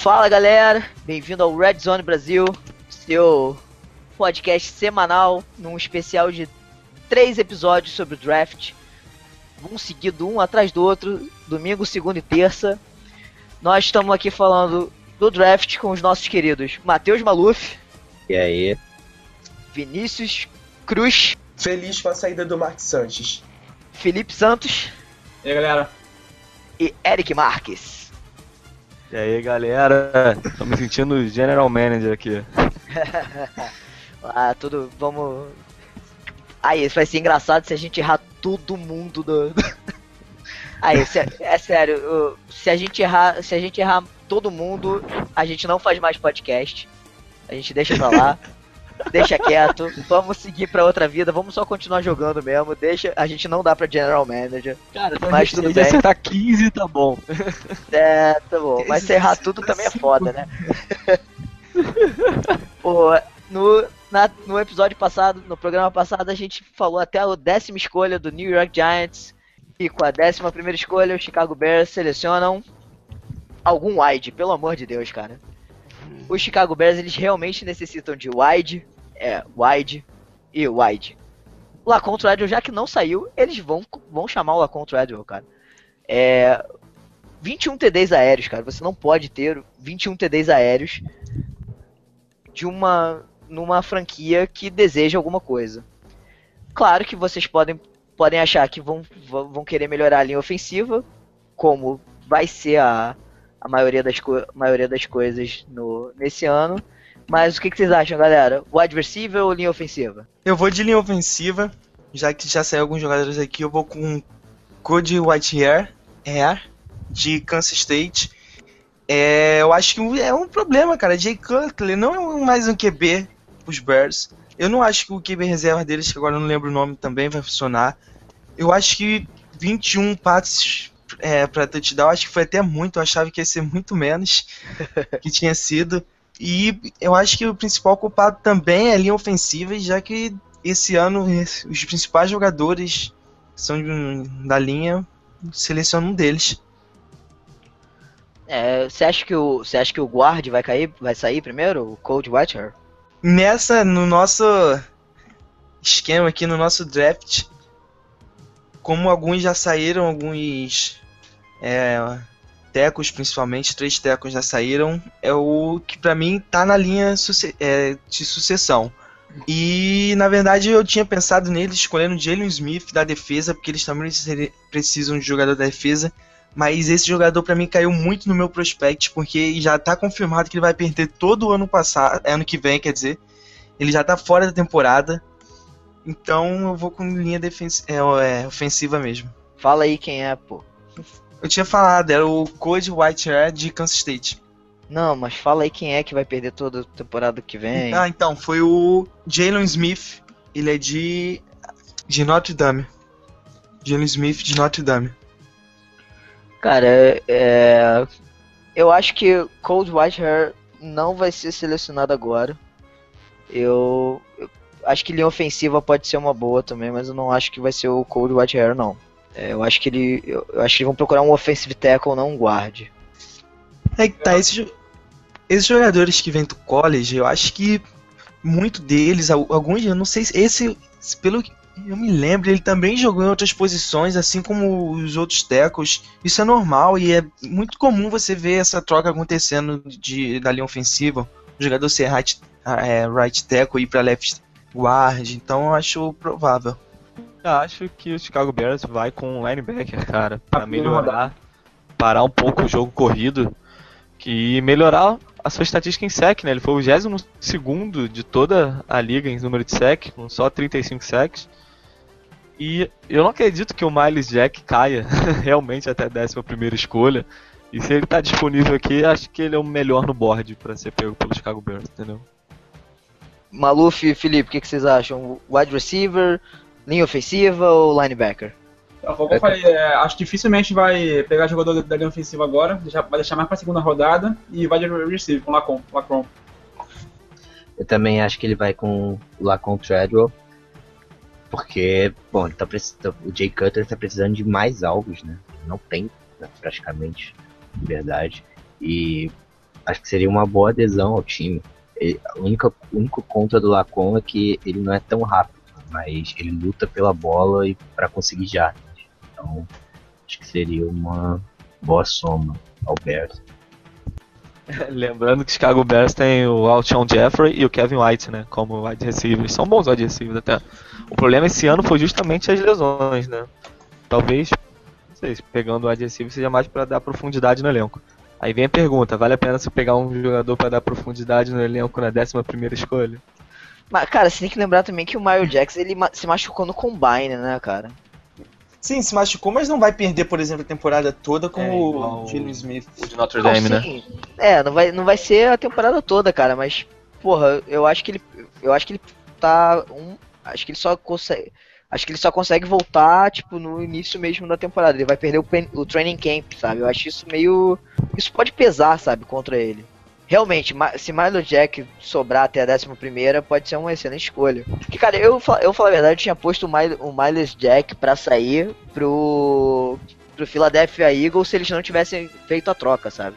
Fala galera, bem-vindo ao Red Zone Brasil, seu podcast semanal, num especial de três episódios sobre o draft, um seguido um atrás do outro, domingo, segunda e terça. Nós estamos aqui falando do draft com os nossos queridos Matheus Maluf. E aí? Vinícius Cruz. Feliz com a saída do Mark Sanches. Felipe Santos. E aí, galera? E Eric Marques. E aí, galera? Tô me sentindo General Manager aqui. ah, tudo. Vamos. Aí, isso vai ser engraçado se a gente errar todo mundo do. Aí, se, é sério, se a gente errar, se a gente errar todo mundo, a gente não faz mais podcast. A gente deixa pra lá. deixa quieto, vamos seguir pra outra vida, vamos só continuar jogando mesmo, deixa, a gente não dá pra General Manager. Cara, mas tudo bem. acertar 15 tá bom. É, tá bom, mas se errar tudo também é foda, né? Pô, no, na, no episódio passado, no programa passado, a gente falou até a décima escolha do New York Giants, e com a décima primeira escolha, o Chicago Bears selecionam algum wide, pelo amor de Deus, cara. Os Chicago Bears, eles realmente necessitam de wide, é, wide e wide. O Lacon Treadwell, já que não saiu, eles vão, vão chamar o Lacon Treadwell, cara. É, 21 TDs aéreos, cara. Você não pode ter 21 TDs aéreos de uma numa franquia que deseja alguma coisa. Claro que vocês podem podem achar que vão, vão querer melhorar a linha ofensiva, como vai ser a, a maioria, das maioria das coisas no, nesse ano. Mas o que, que, vocês acham, galera? Wide receiver ou linha ofensiva? Eu vou de linha ofensiva, já que já saiu alguns jogadores aqui, eu vou com Cody Whitehair, Hair, de Kansas State. É, eu acho que é um problema, cara. Jay Cutler não é mais um QB os Bears. Eu não acho que o QB reserva deles, que agora eu não lembro o nome, também vai funcionar. Eu acho que 21 passes é, para touchdown, acho que foi até muito. Eu achava que ia ser muito menos que tinha sido. E eu acho que o principal culpado também é a linha ofensiva, já que esse ano os principais jogadores são da linha selecionam um deles. É, você acha que o você acha que o guard vai cair, vai sair primeiro, o Cold Whitehair? Nessa no nosso esquema aqui no nosso draft, como alguns já saíram, alguns é, tecos principalmente, três tecos já saíram, é o que para mim tá na linha é, de sucessão. E na verdade eu tinha pensado neles escolhendo Jalen Smith da defesa, porque eles também precisam de jogador da defesa. Mas esse jogador para mim caiu muito no meu prospect, porque já tá confirmado que ele vai perder todo o ano passado, ano que vem, quer dizer. Ele já tá fora da temporada. Então eu vou com linha é, é, ofensiva mesmo. Fala aí quem é, pô. Eu tinha falado, era o Code Whitehair de Kansas State. Não, mas fala aí quem é que vai perder toda a temporada que vem. Ah, então, foi o Jalen Smith. Ele é de. de Notre Dame. Jalen Smith de Notre Dame. Cara, é. Eu acho que Cold Whitehair não vai ser selecionado agora. Eu, eu acho que linha ofensiva pode ser uma boa também, mas eu não acho que vai ser o Cold Whitehair, não. É, eu acho que ele. Eu, acho que vão procurar um offensive tackle, não um guard. É que tá, esses, esses jogadores que vêm do college, eu acho que muito deles, alguns, eu não sei se esse, pelo que eu me lembro, ele também jogou em outras posições, assim como os outros tackles. Isso é normal e é muito comum você ver essa troca acontecendo de, da linha ofensiva. O jogador ser right, é, right tackle e ir para left guard, então eu acho provável. Eu acho que o Chicago Bears vai com linebacker, cara, para melhorar, parar um pouco o jogo corrido e melhorar a sua estatística em sec, né? Ele foi o 22 de toda a liga em número de sec, com só 35 secs. E eu não acredito que o Miles Jack caia realmente até a 11 primeira escolha. E se ele tá disponível aqui, acho que ele é o melhor no board para ser pego pelo Chicago Bears, entendeu? Maluf e Felipe, o que, que, vocês acham? Wide receiver, linha ofensiva ou linebacker? Como eu falei, é, acho que dificilmente vai pegar jogador da linha ofensiva agora, deixar, vai deixar mais para a segunda rodada e vai de receiver com o Lacon, Lacron. Eu também acho que ele vai com o Lacon Treadwell, porque, bom, ele tá precisando, o Jay Cutter está precisando de mais alvos, né? Não tem, né, praticamente, de verdade. E acho que seria uma boa adesão ao time. Ele, a única, o único contra do Lacon é que ele não é tão rápido, mas ele luta pela bola e para conseguir jardas. Então, acho que seria uma boa soma ao Bears. Lembrando que Chicago Bears tem o Alshon Jeffrey e o Kevin White, né? Como wide receivers. São bons wide receivers até. O problema esse ano foi justamente as lesões, né? Talvez, não sei, pegando o wide receiver seja mais para dar profundidade no elenco. Aí vem a pergunta, vale a pena você pegar um jogador para dar profundidade no elenco na 11 primeira escolha? Mas, cara, você tem que lembrar também que o Mario Jackson ele se machucou no Combine, né, cara? Sim, se machucou, mas não vai perder, por exemplo, a temporada toda com É, o Geno Smith. O de Notre Não, Dame, né? sim. É, não vai, não vai ser a temporada toda, cara, mas, porra, eu acho que ele. Eu acho que ele tá. Um, acho que ele só consegue. Acho que ele só consegue voltar, tipo, no início mesmo da temporada. Ele vai perder o, pen- o training camp, sabe? Eu acho isso meio. Isso pode pesar, sabe, contra ele. Realmente, se Milo Jack sobrar até a 11 primeira, pode ser uma excelente escolha. Porque, cara, eu, eu falo a verdade, eu tinha posto o, Mil- o Miles Jack pra sair pro, pro Philadelphia Eagles se eles não tivessem feito a troca, sabe?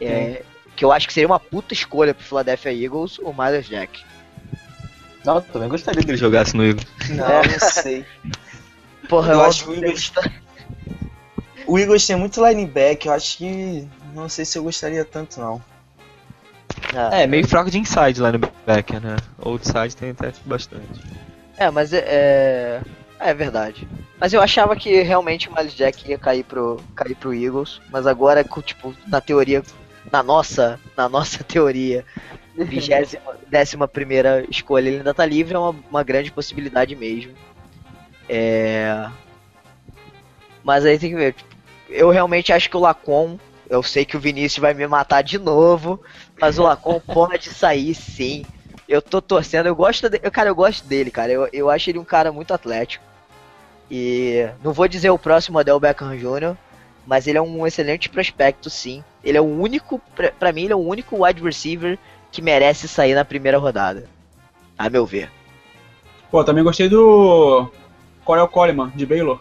É, que eu acho que seria uma puta escolha pro Philadelphia Eagles, o Miles Jack. Não, eu também gostaria que ele jogasse no Eagles. Não, É. não sei. Porra, Eu eu, acho que o Eagles- O Eagles tem muito linebacker, eu acho que. Não sei se eu gostaria tanto, não. Ah, É, meio fraco de inside linebacker, né? Outside tem até bastante. É, mas é, é. É verdade. Mas eu achava que realmente o Miles Jack ia cair pro, cair pro Eagles. Mas agora, tipo, na teoria. Na nossa. Na nossa teoria. Vigésima, décima primeira escolha, ele ainda tá livre, é uma, uma grande possibilidade mesmo. É. Mas aí tem que ver. tipo, Eu realmente acho que o Lacon. Eu sei que o Vinícius vai me matar de novo. Mas o Lacon pode sair sim. Eu tô torcendo, eu gosto dele, cara, eu gosto dele, cara. Eu, eu acho ele um cara muito atlético. E não vou dizer o próximo Odell Beckham Jr., mas ele é um excelente prospecto, sim. Ele é o único, pra, pra mim, ele é o único wide receiver que merece sair na primeira rodada. A meu ver. Pô, também gostei do Corel Coleman, de Baylor.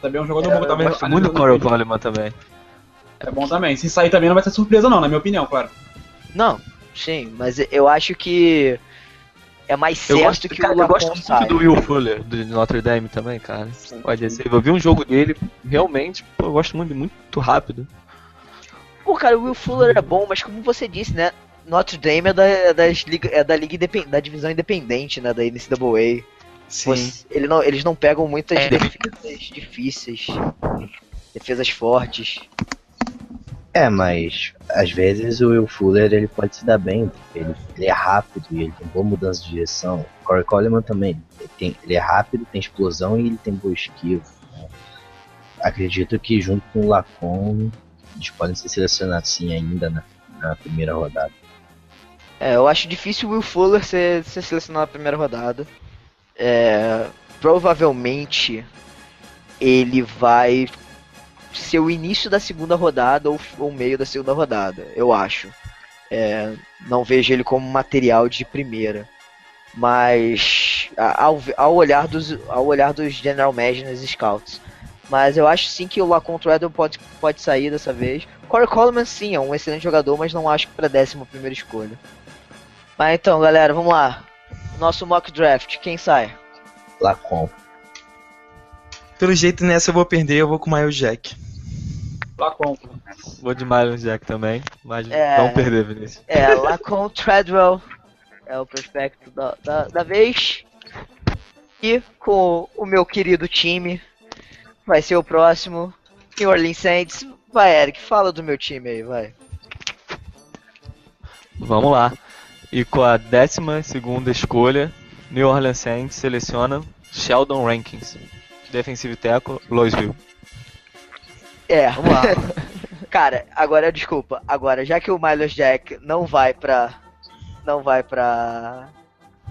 Também é um jogador bom. Eu também gosto muito do Corey Coleman também. É bom também. Se sair também não vai ser surpresa não, na minha opinião, claro. Não, sim, mas eu acho que é mais certo gosto, que cara, o eu gosto muito do Will Fuller, do Notre Dame também, cara. Pode receiver. Eu vi um jogo dele, realmente, pô, eu gosto muito, muito rápido. Pô, cara, o Will Fuller é bom, mas como você disse, né? Notre Dame é da, das liga, é da liga independ, da divisão independente, né? Da NCAA. Sim. Você- ele não, eles não pegam muitas É. defesas difíceis, defesas fortes. É, mas às vezes o Will Fuller ele pode se dar bem, ele, ele é rápido e ele tem boa mudança de direção. O Corey Coleman também, ele, tem- ele é rápido, tem explosão e ele tem boa esquiva. né? Acredito que junto com o Lacon eles podem ser selecionados sim ainda na, na primeira rodada. É, eu acho difícil o Will Fuller ser, ser selecionado na primeira rodada. É, provavelmente ele vai ser o início da segunda rodada ou o meio da segunda rodada, eu acho. É, não vejo ele como material de primeira. Mas ao, ao olhar dos ao olhar dos general managers e scouts. Mas eu acho sim que o Lacon Treadwell pode, pode sair dessa vez. Corey Coleman sim, é um excelente jogador, mas não acho que para décima primeira escolha. Mas então, galera, vamos lá. Nosso mock draft, quem sai? Lacon. Pelo jeito nessa eu vou perder, eu vou com o Miles Jack. Lacon. Vou de Miles Jack também, mas É. vamos perder, Vinícius. É, Lacon Treadwell é o prospecto da, da, da vez. E com o meu querido time, vai ser o próximo. New Orleans Saints. Vai, Eric, fala do meu time aí, vai. Vamos lá. E com a 12 escolha, New Orleans Saints seleciona Sheldon Rankins, defensive tackle, Louisville. É, Vamos lá. cara, agora desculpa. Agora, já que o Miles Jack não vai pra. Não vai pra.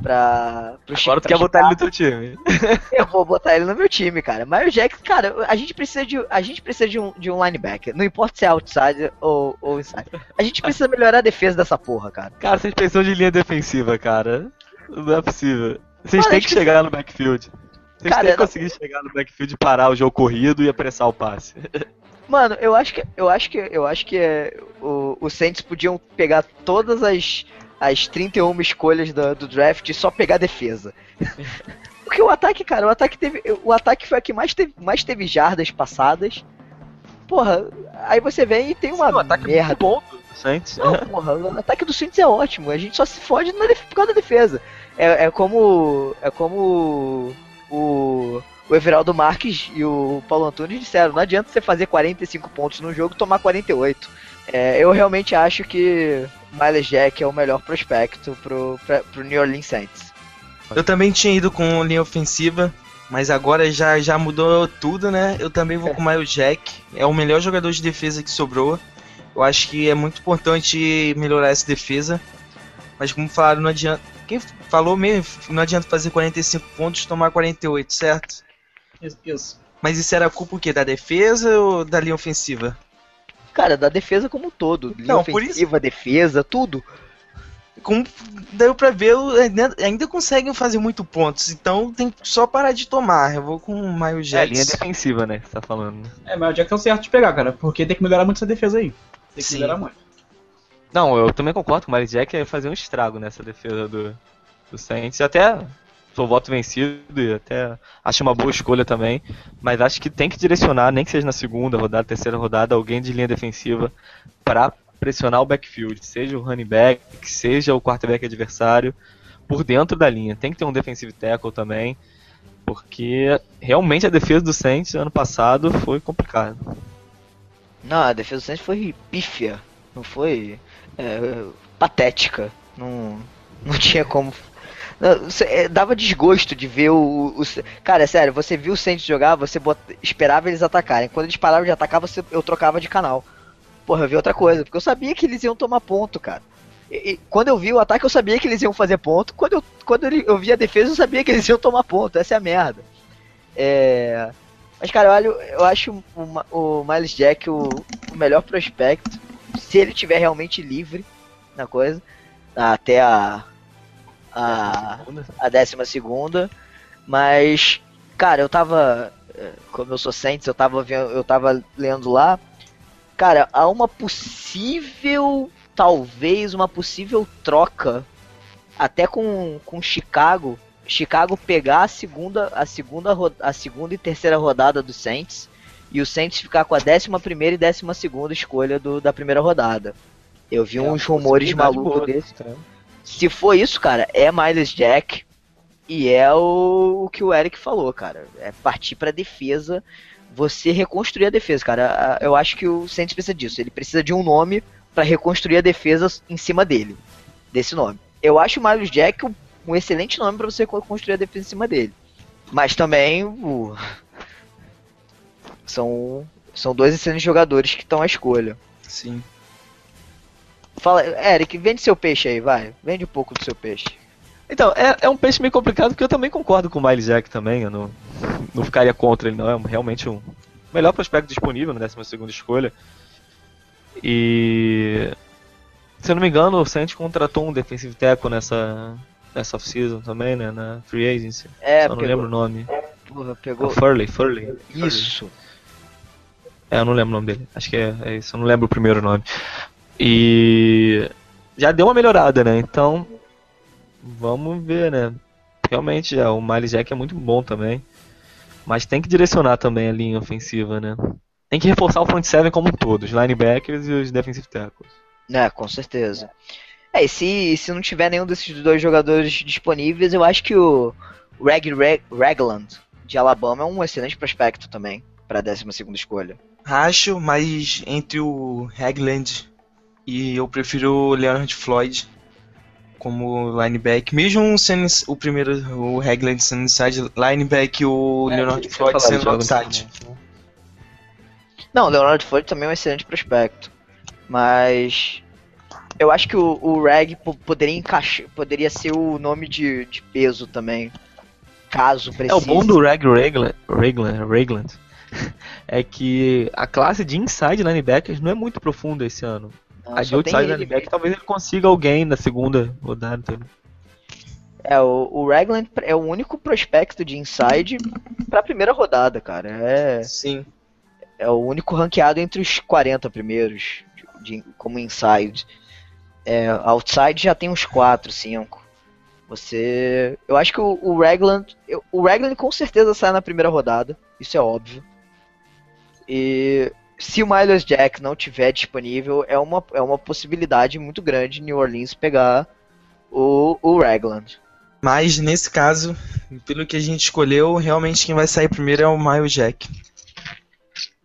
Pra. Pro Agora tu pra quer botar ele no teu time. Eu vou botar ele no meu time, cara. Miles Jack, cara, a gente precisa de, a gente precisa de um, de um linebacker. Não importa se é outside ou, ou inside. A gente precisa melhorar a defesa dessa porra, cara. Cara, vocês precisam de linha defensiva, cara. Não é possível. Vocês têm que- chegar no backfield. Vocês Cara, têm que não- conseguir chegar no backfield e parar o jogo corrido e apressar o passe. Mano, eu acho que eu acho que eu acho que é, o, os Saints podiam pegar todas as as 31 escolhas do, do draft e só pegar defesa. Porque o ataque, cara, o ataque teve. O ataque foi a que mais teve, mais teve jardas passadas. Porra, aí você vem e tem uma Sim, o ataque merda. muito bom do Saints. Não, porra, o ataque do Saints é ótimo. A gente só se fode na por causa da defesa. É, é como. É como o. O Everaldo Marques e o Paulo Antunes disseram, não adianta você fazer 45 pontos no jogo e tomar 48. É, eu realmente acho que Miles Jack é o melhor prospecto pro, pra, pro New Orleans Saints. Eu também tinha ido com linha ofensiva, mas agora já, já mudou tudo, né? Eu também vou com o Miles Jack. É o melhor jogador de defesa que sobrou. Eu acho que é muito importante melhorar essa defesa. Mas como falaram, não adianta. Quem falou mesmo, não adianta fazer 45 pontos e tomar 48, certo? Isso. isso. Mas isso era culpa o quê? Da defesa ou da linha ofensiva? Cara, da defesa como um todo. Linha Não, por ofensiva, defesa, tudo. Como deu pra ver, ainda, conseguem fazer muito pontos. Então tem que só parar de tomar. Eu vou com o Miles É, Jack. linha defensiva, né? Que você tá falando. né? É, mas o Jack é o certo de pegar, cara. Porque tem que melhorar muito essa defesa aí. Tem que Sim. melhorar muito. Não, eu também concordo com o Miles Jack é fazer um estrago nessa defesa do, do Saints. Até sou voto vencido e até acho uma boa escolha também. Mas acho que tem que direcionar, nem que seja na segunda rodada, terceira rodada, alguém de linha defensiva pra pressionar o backfield. Seja o running back, seja o quarterback adversário, por dentro da linha. Tem que ter um defensive tackle também. Porque realmente a defesa do Saints ano passado foi complicada. Não, a defesa do Saints foi pífia. Não foi é, patética. Não, não tinha como. Não, é, dava desgosto de ver o, o- Cara, é sério, você viu o Saints jogar, você bot- esperava eles atacarem. Quando eles paravam de atacar, você, eu trocava de canal. Porra, eu vi outra coisa, porque eu sabia que eles iam tomar ponto, cara. E, e quando eu vi o ataque, eu sabia que eles iam fazer ponto. Quando eu, quando eu vi a defesa, eu sabia que eles iam tomar ponto. Essa é a merda. É. Mas, cara, eu, eu acho o, o Miles Jack o, o melhor prospecto. Se ele tiver realmente livre na coisa, até a. a, a décima segunda. Mas, cara, eu tava. eh, Como eu sou Saints, eu tava vendo, eu tava lendo lá. Cara, há uma possível. Talvez uma possível troca. Até com, com Chicago. Chicago pegar a segunda, a segunda, a segunda e terceira rodada do Saints e o Saints ficar com a décima primeira e décima segunda escolha do, da primeira rodada. Eu vi uns rumores malucos desses. Se for isso, cara, é Miles Jack e é o, o que o Eric falou, cara. É partir pra defesa, você reconstruir a defesa, cara. Eu acho que o Saints precisa disso. Ele precisa de um nome pra reconstruir a defesa em cima dele, desse nome. Eu acho o Miles Jack um, excelente nome pra você construir a defesa em cima dele. Mas também o... são são dois excelentes jogadores que estão à escolha. Sim. Fala, Eric, vende seu peixe aí, vai. Vende um pouco do seu peixe. Então, é, é um peixe meio complicado porque eu também concordo com o Miles Jack também. Eu não, não ficaria contra ele, não. É realmente um melhor prospecto disponível na 12 escolha. E. Se eu não me engano, o Saints contratou um defensive tackle nessa, nessa off-season também, né? Na free agency. É, Só não pegou, lembro o nome. porra, É pegou. o Furley, Furley. Isso. É, eu não lembro o nome dele. Acho que é, é isso, eu não lembro o primeiro nome. E já deu uma melhorada, né? Então, vamos ver, né? Realmente, já, o Miles Jack é muito bom também. Mas tem que direcionar também a linha ofensiva, né? Tem que reforçar o front seven como um todo, os linebackers e os defensive tackles. É, com certeza. É, e se, se não tiver nenhum desses dois jogadores disponíveis, eu acho que o Reg, Reg Ragland de Alabama é um excelente prospecto também para a 12 escolha. Acho, mas entre o Hagland e eu prefiro o Leonard Floyd como linebacker. Mesmo sendo o primeiro, o Hagland sendo inside linebacker e o Leonard Floyd sendo outside. Não, o Leonard Floyd também é um excelente prospecto. Mas eu acho que o, o Reg po- poderia encaixar, poderia ser o nome de, de peso também. Caso É, precise. o bom do Reg Ragland, Ragland, Ragland é que a classe de inside linebackers não é muito profunda esse ano. Não, a de outside ele linebacker talvez ele consiga alguém na segunda rodada. entendeu? É, o, o Ragland é o único prospecto de inside pra primeira rodada, cara. É, Sim. é o único ranqueado entre os 40 primeiros, de, como inside. É, outside já tem uns 4, 5. Você. Eu acho que o, o Ragland. O Ragland com certeza sai na primeira rodada. Isso é óbvio. E se o Miles Jack não tiver disponível, é uma, é uma possibilidade muito grande New Orleans pegar o, o Ragland. Mas nesse caso, pelo que a gente escolheu, realmente quem vai sair primeiro é o Miles Jack.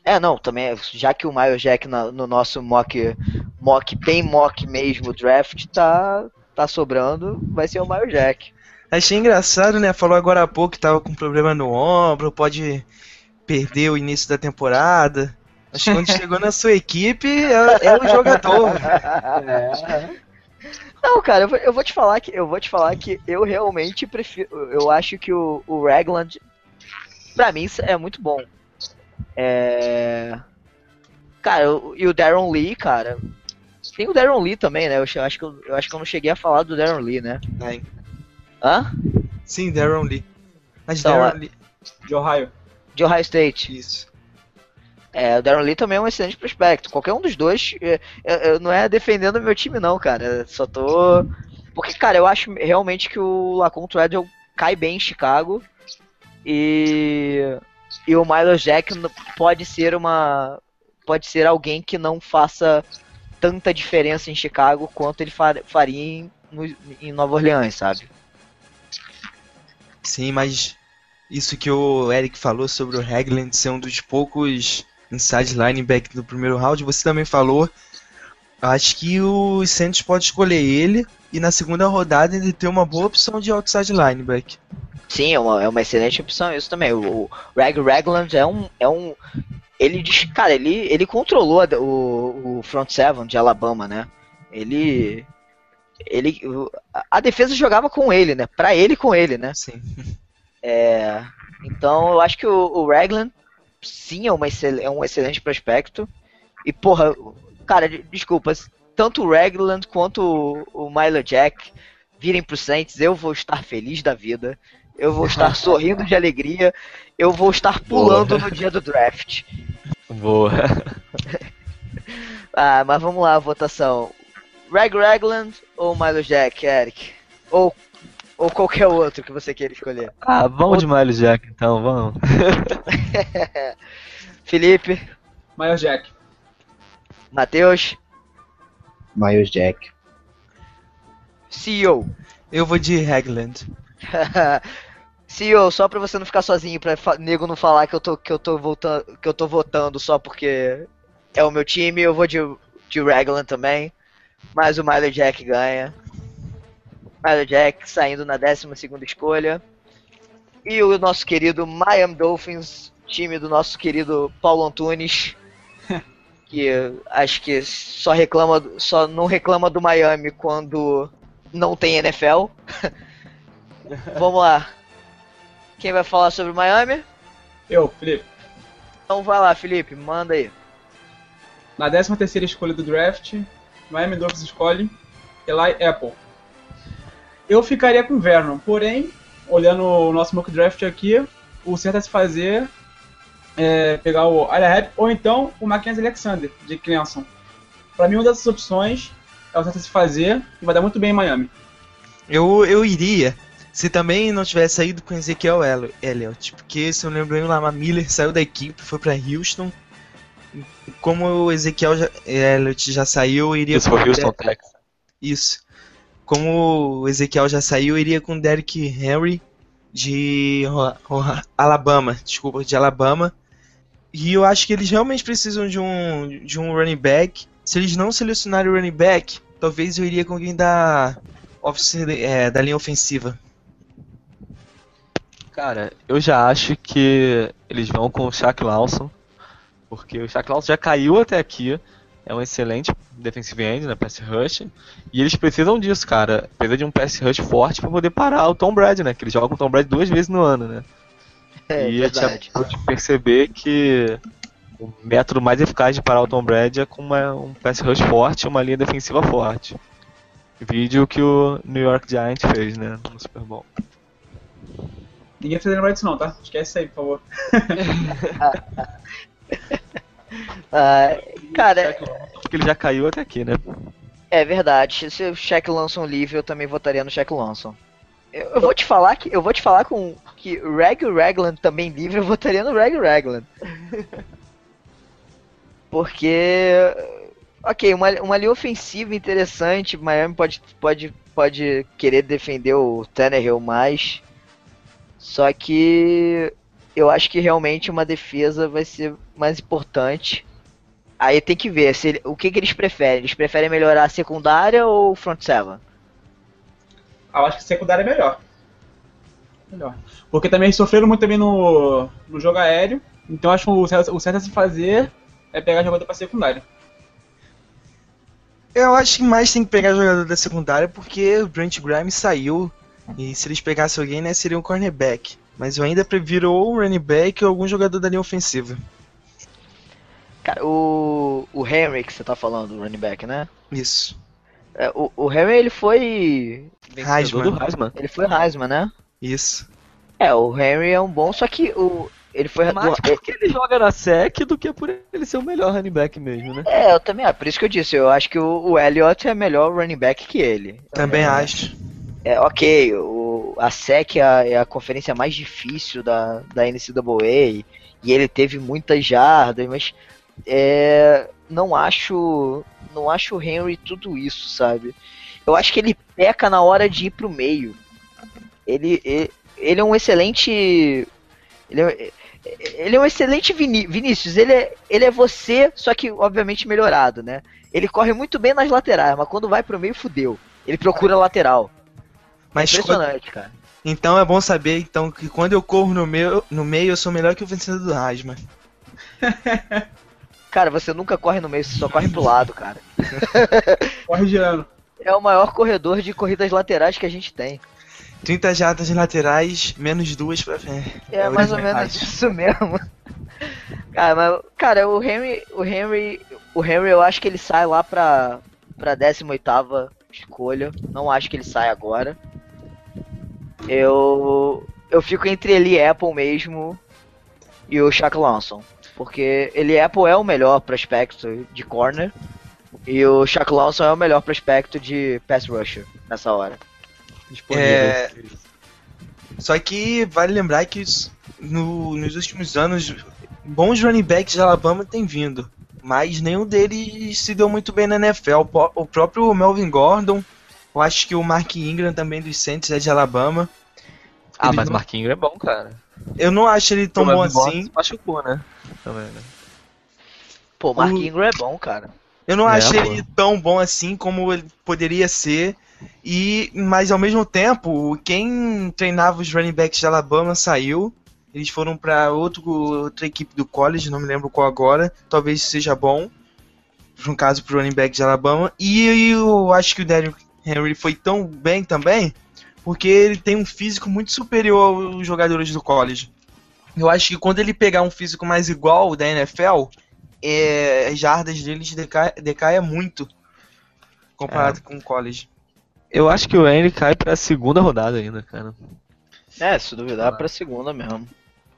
É, não, também, já que o Miles Jack na, no nosso mock, mock, bem mock mesmo, draft, tá, tá sobrando, vai ser o Miles Jack. Achei engraçado, né? Falou agora há pouco que tava com problema no ombro, pode perder o início da temporada. Acho que quando chegou na sua equipe, é, é o jogador. É. Não, cara, eu vou, eu vou, te falar que eu vou te falar que eu realmente prefiro. Eu acho que o, o Ragland, pra mim, é muito bom. É. Cara, e o Darren Lee, cara. Tem o Darren Lee também, né? Eu acho que eu, eu acho que eu não cheguei a falar do Darren Lee, né? Tem. Hã? Sim, Darren Lee. Mas então, Darren Lee. De Ohio. De Ohio State. Isso. É, o Darren Lee também é um excelente prospecto. Qualquer um dos dois, é, é, não é defendendo o meu time, não, cara. Só tô. Porque, cara, eu acho realmente que o Lacon Treadwell cai bem em Chicago. E. E o Miles Jack pode ser uma. Pode ser alguém que não faça tanta diferença em Chicago quanto ele faria em, em Nova Orleans, sabe? Sim, mas isso que o Eric falou sobre o Hagland ser um dos poucos inside linebacker do primeiro round, você também falou. Acho que o Santos pode escolher ele e na segunda rodada ele ter uma boa opção de outside linebacker. Sim, é uma, é uma excelente opção isso também. O, o Rag Ragland é um, é um. Ele cara, ele, ele controlou o, o front seven de Alabama, né? Ele. Ele. A defesa jogava com ele, né? Pra ele com ele, né? Sim. É, então eu acho que o, o Ragland sim é, uma é um excelente prospecto. E, porra, cara, desculpas, tanto o Ragland quanto o, o Milo Jack virem pro Saints, eu vou estar feliz da vida. Eu vou estar sorrindo de alegria. Eu vou estar pulando Boa. no dia do draft. Boa. ah, mas vamos lá, a votação. Rag Ragland ou Milo Jack, Eric? Ou ou qualquer outro que você queira escolher. Ah, vamos de Miles Jack então, vamos. Felipe. Miles Jack. Matheus. Miles Jack. CEO. Eu vou de Hagland. CEO, só pra você não ficar sozinho, pra nego não falar que eu tô, que eu tô, voltando, que eu tô votando só porque é o meu time, eu vou de, de Raglan também. Mas o Miles Jack ganha. Miles Jack saindo na 12 escolha. E o nosso querido Miami Dolphins, time do nosso querido Paulo Antunes, que acho que só reclama, só não reclama do Miami quando não tem NFL. Vamos lá. Quem vai falar sobre o Miami? Eu, Felipe. Então vai lá, Felipe, manda aí. Na 13 terceira escolha do draft, Miami Dolphins escolhe Eli Apple. Eu ficaria com o Vernon, porém, olhando o nosso mock draft aqui, o certo a se fazer é pegar o Rap ou então o Mackenzie Alexander, de Clemson. Para mim, uma dessas opções é o certo a se fazer e vai dar muito bem em Miami. Eu, eu iria se também não tivesse saído com Ezequiel Elliott, porque se eu lembro bem, o Lamar Miller saiu da equipe, foi para Houston. Como o Ezequiel Elliott já saiu, eu iria. Isso foi Houston, Texas. Isso como o Ezequiel já saiu, iria com Derrick Henry de Alabama, desculpa, de Alabama. E eu acho que eles realmente precisam de um, de um running back. Se eles não selecionarem o running back, talvez eu iria com alguém da, é, da linha ofensiva. Cara, eu já acho que eles vão com o Shaq Lawson, porque o Shaq Lawson já caiu até aqui é um excelente defensive end, né, pass rush, e eles precisam disso, cara. Precisa de um pass rush forte para poder parar o Tom Brady, né, que eles jogam com o Tom Brady duas vezes no ano, né. É, e verdade. a gente perceber que o método mais eficaz de parar o Tom Brady é com uma, um pass rush forte e uma linha defensiva forte. Vídeo que o New York Giants fez, né, no Super Bowl. Ninguém precisa lembrar disso não, tá? Esquece isso aí, por favor. Ah, cara, Porque ele já caiu até aqui, né? é verdade. Se o Shaq lança um livre, eu também votaria no Shaq Lanson. Eu, eu vou te falar que eu vou te falar com que Reg Ragland também livre, eu votaria no Reg Ragland. Porque ok, uma, uma linha ofensiva interessante, Miami pode pode pode querer defender o Tannehill mais. Só que eu acho que realmente uma defesa vai ser mais importante. Aí tem que ver se ele- o que, que eles preferem. Eles preferem melhorar a secundária ou o front seven? Eu acho que secundária é melhor. Melhor. Porque também eles sofreram muito também no, no jogo aéreo. Então acho que o certo, o certo a se fazer é pegar jogador pra secundária. Eu acho que mais tem que pegar jogador da secundária porque o Brent Grimes saiu. E se eles pegassem alguém, né, seria um cornerback. Mas eu ainda prefiro ou um running back ou algum jogador da linha ofensiva. Cara, o, o Henry que você tá falando, o running back, né? Isso. É, o, o Henry ele foi. Heisman. do Heisman. Ele foi Heisman, né? Isso. É, o Henry é um bom, só que o. Ele foi. Mais o- porque ele joga na SEC do que por ele ser o melhor running back mesmo, né? é, eu também, é por isso que eu disse, eu acho que o, o Elliott é melhor running back que ele. Também acho. É, ok, o, a SEC é a, é a conferência mais difícil da, da NCAA e ele teve muitas jardas, mas é, não acho não acho o Henry tudo isso, sabe? Eu acho que ele peca na hora de ir pro meio. Ele, ele, ele é um excelente. Ele é, ele é um excelente Viní Vinícius. Ele é, ele é você, só que obviamente melhorado, né? Ele corre muito bem nas laterais, mas quando vai pro meio, fudeu. Ele procura lateral. Mas quando- Impressionante, cara. então é bom saber então que quando eu corro no meio, no meio eu sou melhor que o vencedor do Heisman. Cara, você nunca corre no meio, você só corre pro lado, cara. Corre girando. É o maior corredor de corridas laterais que a gente tem. 30 jardas laterais, menos duas pra frente. É, mais ou menos isso mesmo. Cara, mas, cara, o Henry, o Henry, o Henry, eu acho que ele sai lá pra, pra 18ª escolha. Não acho que ele sai agora. Eu, eu fico entre ele e Apple mesmo e o Shaq Lawson. Porque ele Apple é o melhor prospecto de corner e o Shaq Lawson é o melhor prospecto de pass rusher nessa hora. É, Só que vale lembrar que no- nos últimos anos, bons running backs de Alabama têm vindo. Mas nenhum deles se deu muito bem na NFL. O próprio Melvin Gordon, eu acho que o Mark Ingram também dos Saints é de Alabama. Ah, Eles mas não- Marquinhos é bom, cara. Eu não acho ele tão Pô, bom assim. se Machucou, né? Também, né? Pô, Mark O- Ingram é bom, cara. Eu não É, acho ele tão bom assim como ele poderia ser. E mas ao mesmo tempo, quem treinava os running backs de Alabama saiu. Eles foram para outra equipe do college, não me lembro qual agora. Talvez seja bom. No caso pro running back de Alabama. E eu acho que o Derrick Henry foi tão bem também, porque ele tem um físico muito superior aos jogadores do college. Eu acho que quando ele pegar um físico mais igual ao da NFL, é, as jardas deles decai, decaia muito comparado com o college. Eu acho que o Henry cai pra segunda rodada ainda, cara. É, se duvidar, pra segunda mesmo.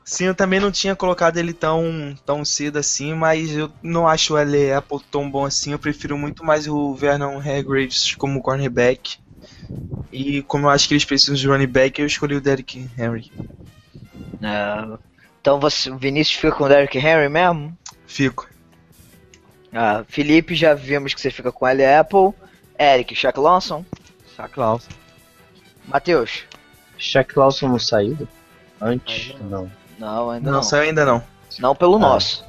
Sim, eu também não tinha colocado ele tão, tão cedo assim, mas eu não acho o L. Apple tão bom assim. Eu prefiro muito mais o Vernon Hargraves como cornerback. E como eu acho que eles precisam de running back, eu escolhi o Derrick Henry. É, então você, o Vinícius fica com o Derrick Henry mesmo? Fico. Ah, Felipe, já vimos que você fica com L. Apple. Eric, Shaq Lawson. Shaq Lawson. Matheus? Shaq Lawson não saiu? Antes? Não. Não, ainda Não, não. saiu ainda não. Não pelo Ah. nosso.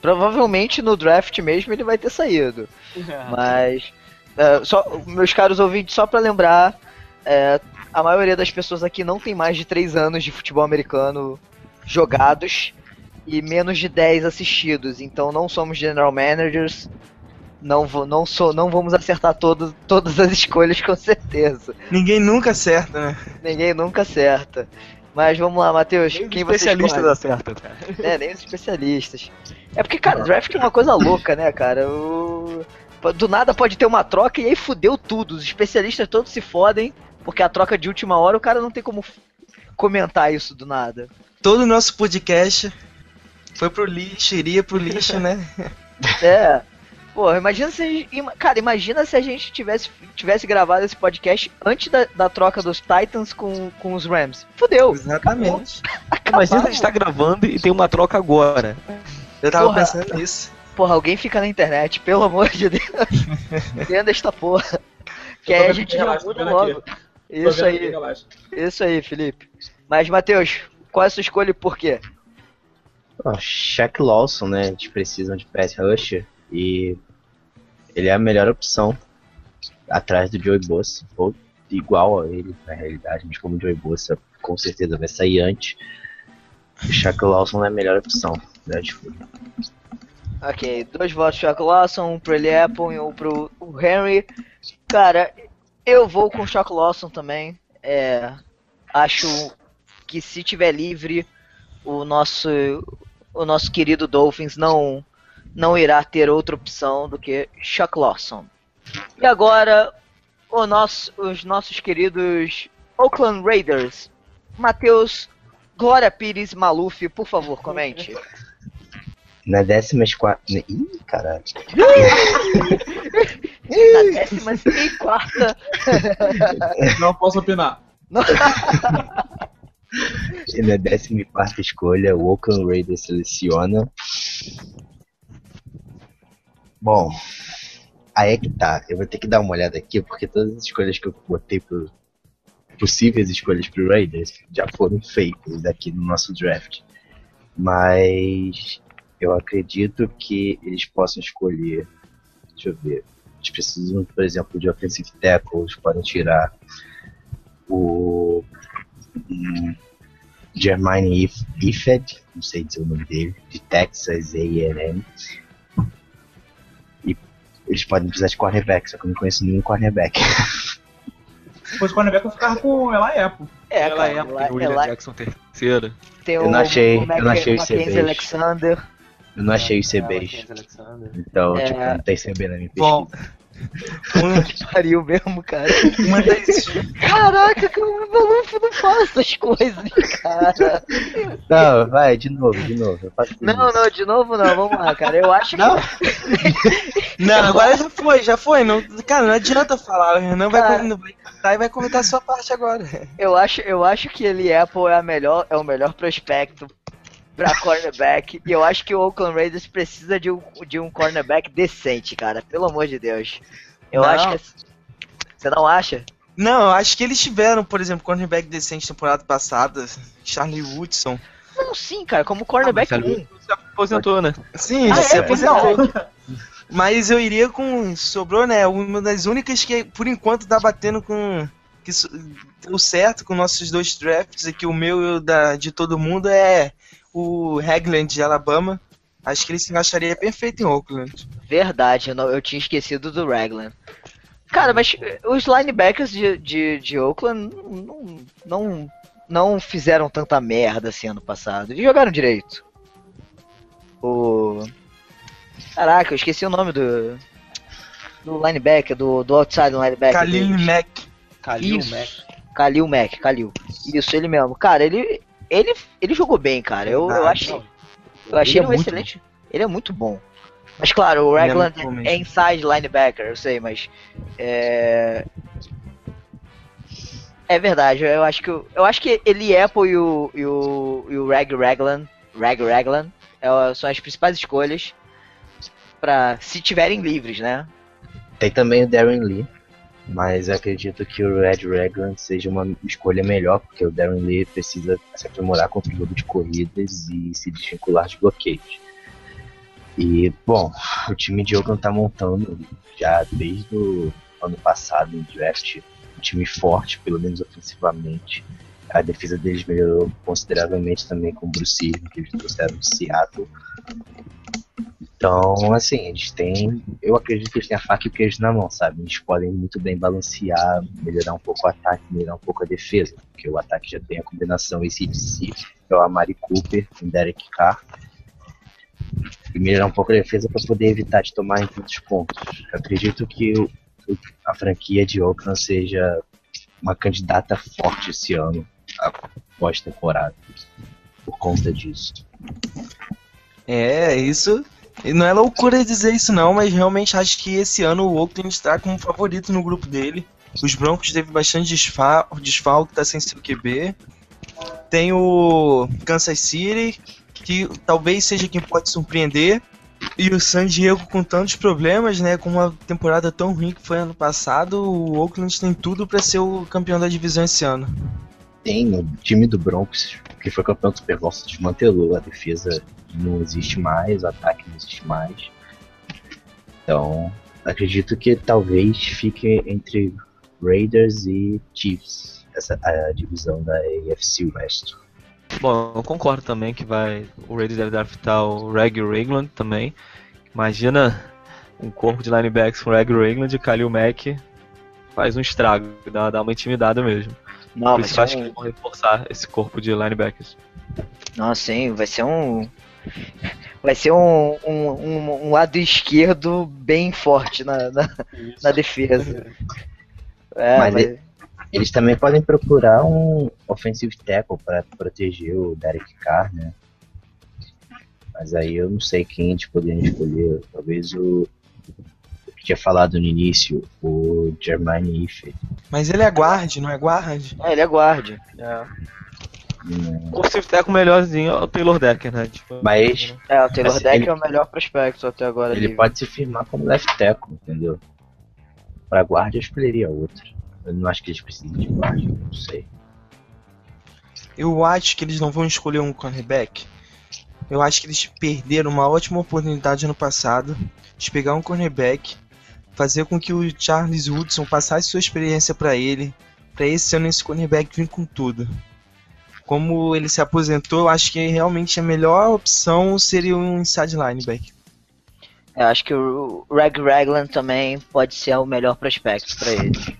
Provavelmente no draft mesmo ele vai ter saído. Mas, é, só, meus caros ouvintes, só pra lembrar, é, a maioria das pessoas aqui não tem mais de 3 anos de futebol americano jogados e menos de 10 assistidos. Então não somos general managers. Não, vo- não, sou, não vamos acertar todo, todas as escolhas com certeza. Ninguém nunca acerta, né? Ninguém nunca acerta. Mas vamos lá, Matheus. Nem os Quem você especialistas acertam, cara. É, nem os especialistas. É porque, cara, draft é uma coisa louca, né, cara? O- Do nada pode ter uma troca e aí fudeu tudo. Os especialistas todos se fodem, porque a troca de última hora o cara não tem como f- comentar isso do nada. Todo o nosso podcast foi pro lixo, iria pro lixo, né? É. Pô, imagina se. Cara, imagina se a gente tivesse, tivesse gravado esse podcast antes da, da troca dos Titans com, com os Rams. Fudeu. Exatamente. Imagina a gente tá gravando e tem uma troca agora. Eu tava Porra. pensando nisso. Porra, alguém fica na internet, pelo amor de Deus. Entenda esta porra. Que aí a gente já muda logo. Isso aí, isso aí, Felipe. Mas, Matheus, qual é a sua escolha e por quê? Ó, Shaq Lawson, né? Eles precisam de pass rusher e ele é a melhor opção atrás do Joey Bosa, ou igual a ele na realidade, mas como o Joey Bosa com certeza vai sair antes, o Shaq Lawson é a melhor opção né, Ok, dois votos pro Chuck Lawson, um pro Eli Apple e um pro Henry. Cara, eu vou com o Chuck Lawson também. É, acho que se tiver livre, o nosso, o nosso querido Dolphins não, não irá ter outra opção do que Chuck Lawson. E agora, o nosso, os nossos queridos Oakland Raiders. Matheus, Glória Pires Maluf, por favor, comente. Na décima quatro. Ih, caralho. Na décima e quarta. Não posso opinar. E na décima quarta escolha, o Oakland Raiders seleciona. Bom, aí é que tá. Eu vou ter que dar uma olhada aqui, porque todas as escolhas que eu botei pro. possíveis escolhas pro Raiders já foram feitas aqui no nosso draft. Mas eu acredito que eles possam escolher. Deixa eu ver. Eles precisam, por exemplo, de offensive tackle, eles podem tirar o. If- Ifed, não sei dizer o nome dele, de Texas A&M. Eles podem precisar de cornerback, só que eu não conheço nenhum cornerback. Se fosse cornerback, eu ficava com o Eli Apple. É, Ela cara, é, lá- tem o é William Jackson terceiro. tem Eu não achei- o eu não achei os CBs. Alexander. Eu não achei os É, CBs, então, É. tipo, não tem CB na minha pesquisa. Bom, Pariu mesmo, cara. uma das, Caraca, que o Maluf não faz essas coisas, cara. Não, vai, de novo, de novo. Eu faço Não, isso. não, de novo não, vamos lá, cara. Eu acho que. Não. Não, agora já foi, já foi. Não, cara, não adianta falar. O Renan vai, não vai cantar e vai comentar a sua parte agora. Eu acho, eu acho que ele Apple é, a melhor, é o melhor prospecto pra cornerback. E eu acho que o Oakland Raiders precisa de um, de um cornerback decente, cara. Pelo amor de Deus. Eu Não. acho que. Você não acha? Não, eu acho que eles tiveram, por exemplo, cornerback decente temporada passada. Charlie Woodson. Não, sim, cara, como cornerback Ah, mas 1. Se aposentou, né? Sim, Ah, já se é? aposentou. Mas eu iria com. Sobrou, né? Uma das únicas que, por enquanto, tá batendo com. Que deu certo com nossos dois drafts aqui, o meu e o da, de todo mundo, é o Hagland de Alabama. Acho que ele se encaixaria perfeito em Oakland. Verdade, eu, não- eu tinha esquecido do Raglan. Cara, mas eh, os linebackers de, de, de Oakland não, não, não fizeram tanta merda assim ano passado. Eles jogaram direito. O. Caraca, eu esqueci o nome do. Do linebacker, do, do outside linebacker. Khalil deles. Mack. Kalil Isso. Mack. Khalil Mack, Khalil. Isso, ele mesmo. Cara, ele. Ele, ele jogou bem, cara. Eu, eu Verdade. achei. Eu achei Ele é ele um muito excelente. Ele é muito bom. Mas claro, o é Ragland bom mesmo. é, inside linebacker, eu sei, mas. É. É verdade, eu acho que. Eu acho que ele Apple e o. e o. e o Rag Raglan. Rag Raglan é, são as principais escolhas. Pra. se tiverem livres, né? Tem também o Darren Lee, mas acredito que o Red Raglan seja uma escolha melhor, porque o Darren Lee precisa se aprimorar contra o jogo de corridas e se desvincular de bloqueios. E, bom, o time de Oakland tá montando já desde o ano passado no draft um time forte, pelo menos ofensivamente. A defesa deles melhorou consideravelmente também com o Bruce Irving, que eles trouxeram de Seattle. Então, assim, eles têm. Eu acredito que eles têm a faca e o queijo na mão, sabe? Eles podem muito bem balancear, melhorar um pouco o ataque, melhorar um pouco a defesa. Porque o ataque já tem a combinação ACDC, que é o Amari Cooper o Derek Carr. E melhorar um pouco a defesa para poder evitar de tomar em tantos pontos. Eu acredito que a franquia de Oakland seja uma candidata forte esse ano, pós-temporada, por conta disso. É, isso não é loucura dizer isso não, mas realmente acho que esse ano o Oakland está como favorito no grupo dele. Os Broncos teve bastante desfal desfalque, tá sem seu QB. Tem o Kansas City, que talvez seja quem pode surpreender. E o San Diego com tantos problemas, né? Com uma temporada tão ruim que foi ano passado, o Oakland tem tudo para ser o campeão da divisão esse ano. Tem o time do Broncos, que foi campeão do Super Bowl, desmantelou. A defesa não existe mais, o ataque não existe mais. Então, acredito que talvez fique entre Raiders e Chiefs, essa a divisão da AFC West. Bom, eu concordo também que vai. O Raiders deve draftar o Reg Ragland também. Imagina um corpo de linebacks com Reg Ragland e Khalil Mack faz um estrago, dá, dá uma intimidada mesmo. Não, Por isso eu acho um... que vão reforçar esse corpo de linebackers. Não, sim, vai ser um. Vai ser um, um, um, um lado esquerdo bem forte na, na, na defesa. É, mas, mas... eles também podem procurar um offensive tackle para proteger o Derek Carr, né? Mas aí eu não sei quem eles poderiam escolher. Talvez o, tinha falado no início, o Jermaine Ife. Mas ele é guard, não é guard? É, ele é guard. É. Hum. O melhorzinho é o Taylor Decker, né? Tipo, Mas. É, o Taylor Decker ele, é o melhor prospecto até agora. Ele pode se firmar como left tackle, entendeu? Pra guarda eu escolheria outro. Eu não acho que eles precisam de guarda, não sei. Eu acho que eles não vão escolher um cornerback. Eu acho que eles perderam uma ótima oportunidade no passado de pegar um cornerback, fazer com que o Charles Woodson passasse sua experiência para ele, para esse ano esse cornerback vir com tudo. Como ele se aposentou, eu acho que realmente a melhor opção seria um inside linebacker. Eu acho que o Reg Ragland também pode ser o melhor prospecto para ele.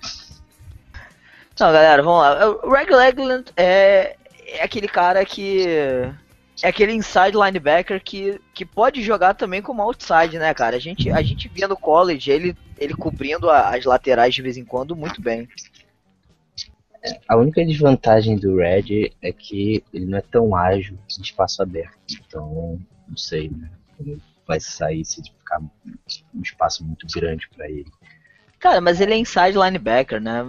Então, galera, vamos lá. O Reg Ragland é, é aquele cara que é aquele inside linebacker que, que pode jogar também como outside, né, cara? A gente, a gente via no college ele, ele cobrindo a, as laterais de vez em quando muito bem. A única desvantagem do Red é que ele não é tão ágil em espaço aberto. Então, não sei, né? vai sair se ficar um espaço muito grande para ele. Cara, mas ele é inside linebacker, né?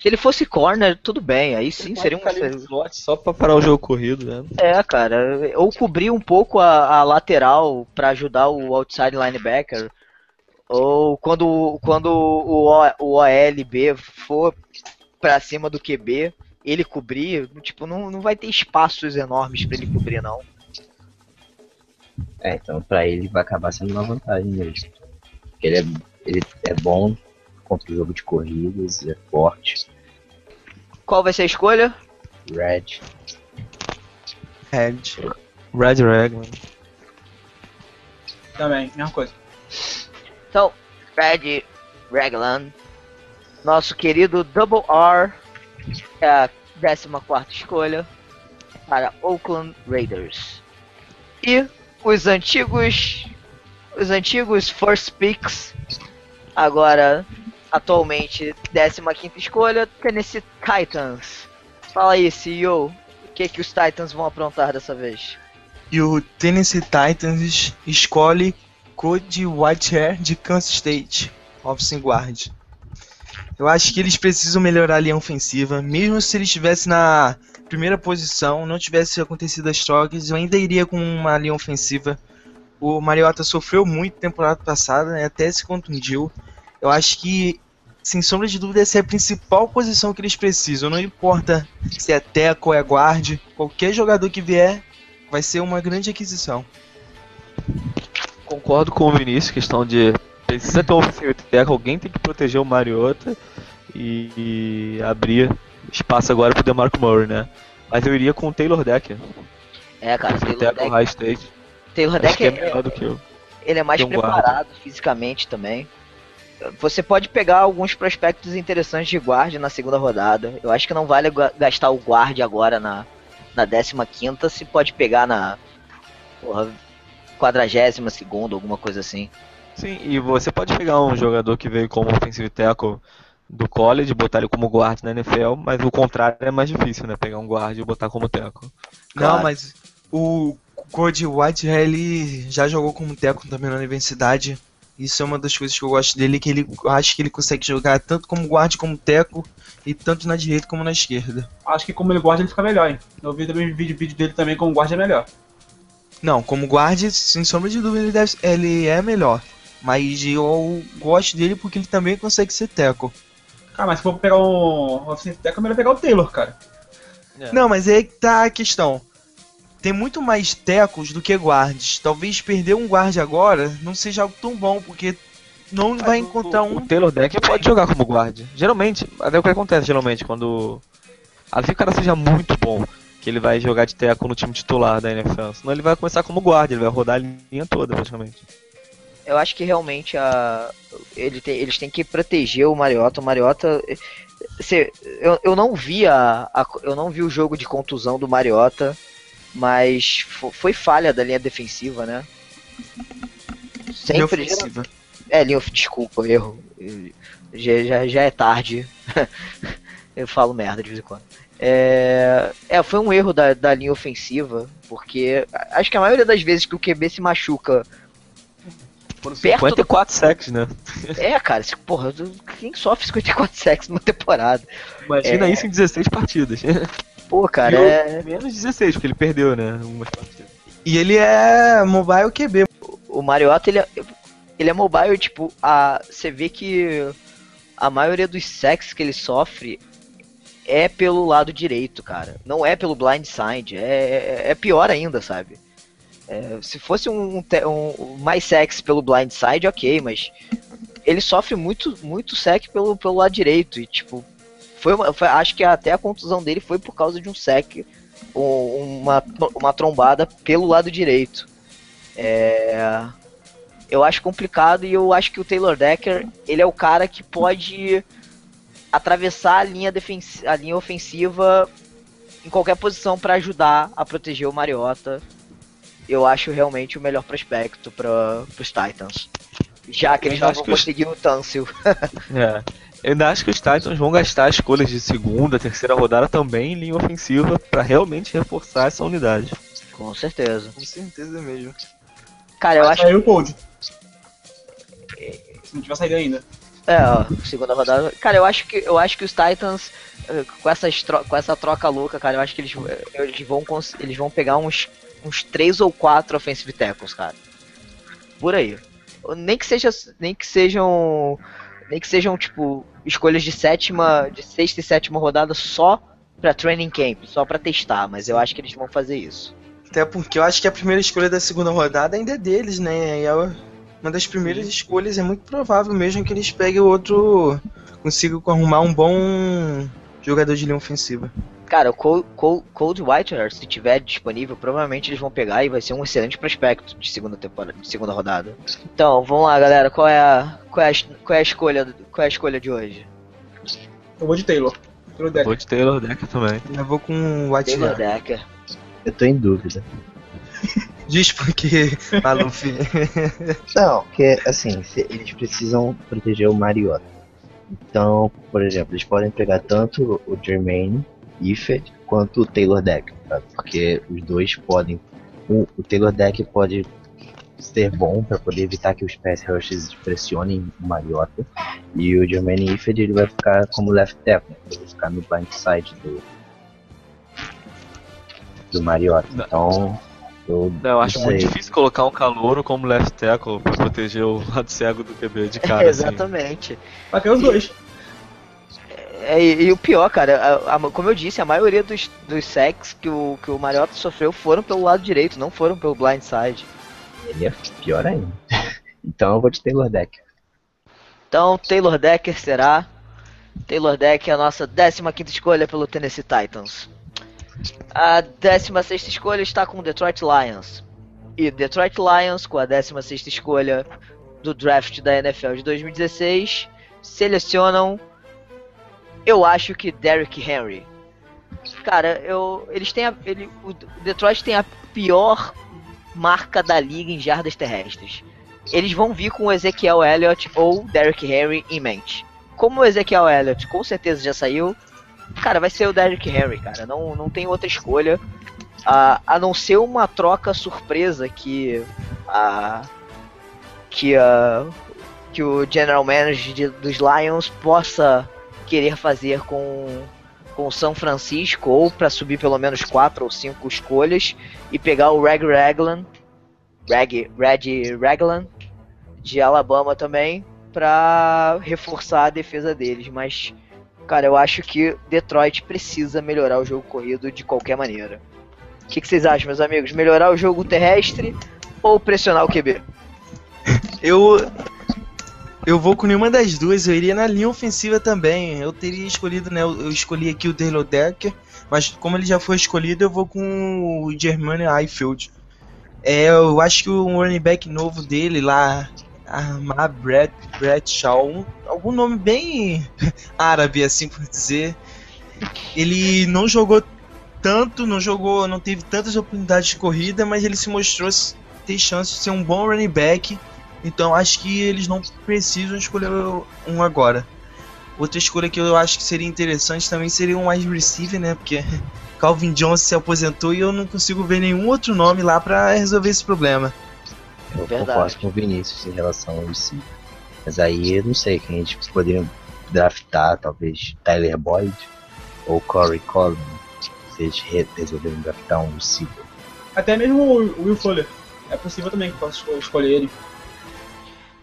Se ele fosse corner, tudo bem. Aí sim seria um. Slot só pra parar o jogo corrido, né? É, cara. Ou cobrir um pouco a, a lateral para ajudar o outside linebacker. Ou quando, quando o, o OLB for pra cima do QB, ele cobrir, tipo, não, não vai ter espaços enormes para ele cobrir, não. É, então pra ele vai acabar sendo uma vantagem mesmo. Ele é, ele é bom contra o jogo de corridas, é forte. Qual vai ser a escolha? Red. Red. Red Raglan. Também, mesma coisa. Então, Red Raglan. Nosso querido Double R é a 14 escolha para Oakland Raiders. E os antigos os antigos first picks agora atualmente 15 escolha Tennessee Titans. Fala aí, CEO, o que que os Titans vão aprontar dessa vez? E o Tennessee Titans escolhe Cody Whitehair de Kansas State, offensive guard. Eu acho que eles precisam melhorar a linha ofensiva, mesmo se eles estivessem na primeira posição, não tivesse acontecido as trocas, eu ainda iria com uma linha ofensiva. O Mariota sofreu muito temporada passada, né, até se contundiu. Eu acho que, sem sombra de dúvida, essa é a principal posição que eles precisam. Não importa se é teco ou é guard, qualquer jogador que vier vai ser uma grande aquisição. Concordo com o Vinícius, questão de precisa ter um ofensivo teco, alguém tem que proteger o Mariota e, e abrir espaço agora pro DeMarco Murray, né? Mas eu iria com o Taylor Decker. É, cara, Taylor Decker. High State. Taylor Decker é melhor do que eu. Ele é mais um preparado guarda. fisicamente também. Você pode pegar alguns prospectos interessantes de guarda na segunda rodada. Eu acho que não vale gastar o guard agora na, na 15 se pode pegar na porra, 42 segunda, alguma coisa assim. Sim, e você pode pegar um jogador que veio como offensive tackle do college, botar ele como guard na NFL, mas o contrário é mais difícil, né? Pegar um guard e botar como teco. Claro. Não, mas o Cody White ele já jogou como teco também na universidade. Isso é uma das coisas que eu gosto dele, que ele eu acho que ele consegue jogar tanto como guarda como teco e tanto na direita como na esquerda. Acho que como ele guarda ele fica melhor, hein? Eu vi também vídeo, vídeo dele também como guarda é melhor. Não, como guarda, sem sombra de dúvida, ele, deve, ele é melhor. Mas eu gosto dele porque ele também consegue ser teco. Cara, mas se for pegar um offensive tackle, é melhor pegar o Taylor, cara. É. Não, mas aí que tá a questão. Tem muito mais tecos do que guards. Talvez perder um guard agora não seja algo tão bom, porque não vai encontrar O um. Taylor Deck pode jogar como guarda. Geralmente, até o que acontece geralmente quando. A não ser que o cara seja muito bom, que ele vai jogar de teco no time titular da NFL. Senão ele vai começar como guarda, ele vai rodar a linha toda praticamente. Eu acho que realmente a, ele tem- eles têm que proteger o Mariota. O Mariota. se- eu, eu não vi a, a- eu não vi o jogo de contusão do Mariota, mas fo- foi falha da linha defensiva, né? Linha Sempre. ofensiva. É, linha, desculpa, erro. Já, já, já é tarde. eu falo merda de vez em quando. É, é, foi um erro da, da linha ofensiva, porque acho que a maioria das vezes que o QB se machuca Foram Perto do- 54 sacks, né? É, cara, porra, quem sofre 54 sacks numa temporada? Imagina É. isso em 16 partidas. Pô, cara, é. Menos 16, porque ele perdeu, né? Umas partidas. E ele é mobile QB. O Mariota, ele é, ele é mobile, tipo, a, você vê que a maioria dos sacks que ele sofre é pelo lado direito, cara. Não é pelo blind side, é, é pior ainda, sabe? É, se fosse um, um- um mais sacks pelo blind side, ok, mas ele sofre muito, muito sack pelo, pelo lado direito. E, tipo, foi, uma- foi- acho que até a contusão dele foi por causa de um um- uma, uma trombada pelo lado direito. É, eu acho complicado e eu acho que o Taylor Decker, ele é o cara que pode atravessar a linha, a linha ofensiva em qualquer posição para ajudar a proteger o Mariota. Eu acho realmente o melhor prospecto para os Titans. Já que eles não vão conseguir o Tunsil. É. Eu ainda acho que os Titans vão gastar escolhas de segunda, terceira rodada também em linha ofensiva pra realmente reforçar essa unidade. Com certeza. Com certeza mesmo. Cara, eu Vai acho sair o Cold. Se não tiver saído ainda. É, ó, segunda rodada. Cara, eu acho que eu acho que os Titans eh, com essas tro- com essa troca louca, cara, eu acho que eles eh, eles vão cons- eles vão pegar uns uns três ou quatro offensive tackles, cara. Por aí. Nem que seja nem que sejam nem que sejam tipo escolhas de sétima, de sexta e sétima rodada só pra training camp, só pra testar, mas eu acho que eles vão fazer isso. Até porque eu acho que a primeira escolha da segunda rodada ainda é deles, né? E é uma das primeiras escolhas, é muito provável mesmo que eles peguem o outro. consigam arrumar um bom jogador de linha ofensiva. Cara, o Col- Col- Cold Whitehair, se tiver disponível, provavelmente eles vão pegar e vai ser um excelente prospecto de segunda temporada, de segunda rodada. Então, vamos lá, galera. Qual é a qual é a, qual é a escolha qual é a escolha de hoje? Eu vou de Taylor. Taylor Decker. Vou de Taylor Decker também. Eu vou com o White Taylor. Decker. Eu tô em dúvida. Diz porque, Maluf. Não, porque assim, eles precisam proteger o Mariota. Então, por exemplo, eles podem pegar tanto o Jermaine Ifed quanto o Taylor Deck, tá? porque os dois podem. O, o Taylor Deck pode ser bom para poder evitar que os pass rushes pressionem o Mariota. E o Jermaine Ifed ele vai ficar como left tackle, né? ele vai ficar no blind side do, do Mariota. Então, eu, Não, eu acho não muito difícil colocar um calouro como left tackle pra proteger o lado cego do QB de cara. assim. Exatamente. Vai ter os dois. É, e, e o pior, cara, a- a- como eu disse, a maioria dos, dos sacks que o, que o Mariota sofreu foram pelo lado direito, não foram pelo blind side. Ele é pior ainda. Então eu vou de Taylor Deck. Então, Taylor Decker será. Taylor Decker é a nossa 15 escolha pelo Tennessee Titans. A 16 escolha está com o Detroit Lions. E Detroit Lions, com a 16 escolha do draft da NFL de 2016, selecionam. Eu acho que Derrick Henry. Cara, eu, eles têm a, ele, o Detroit tem a pior marca da liga em jardas terrestres eles vão vir com o Ezekiel Elliott ou Derrick Henry em mente. Como o Ezekiel Elliott com certeza já saiu, cara, vai ser o Derrick Henry, cara. Não, não tem outra escolha. a, a não ser uma troca surpresa que a que a que o general manager de, dos Lions possa querer fazer com com São Francisco ou para subir pelo menos quatro ou cinco escolhas e pegar o Reg Raglan, Reg, Reg Raglan de Alabama também para reforçar a defesa deles, mas cara, eu acho que Detroit precisa melhorar o jogo corrido de qualquer maneira. O que, que vocês acham, meus amigos? Melhorar o jogo terrestre ou pressionar o QB? Eu eu vou com nenhuma das duas, eu iria na linha ofensiva também. Eu teria escolhido, né? Eu escolhi aqui o Taylor Decker, mas como ele já foi escolhido, eu vou com o Germano Highfield. É, eu acho que o running back novo dele lá, Armar Brett, Brett Shaw, algum nome bem árabe, assim por dizer. Ele não jogou tanto, não jogou, não teve tantas oportunidades de corrida, mas ele se mostrou ter chance de ser um bom running back então acho que eles não precisam escolher um agora. Outra escolha que eu acho que seria interessante também seria um wide receiver, né? Porque Calvin Johnson se aposentou e eu não consigo ver nenhum outro nome lá para resolver esse problema. Eu Verdade. concordo com o Vinícius em relação ao receiver. Mas aí eu não sei quem a gente poderia draftar, talvez Tyler Boyd ou Corey Coleman, se eles resolverem draftar um receiver. Até mesmo o Will Fuller. É possível também que possa escolher ele.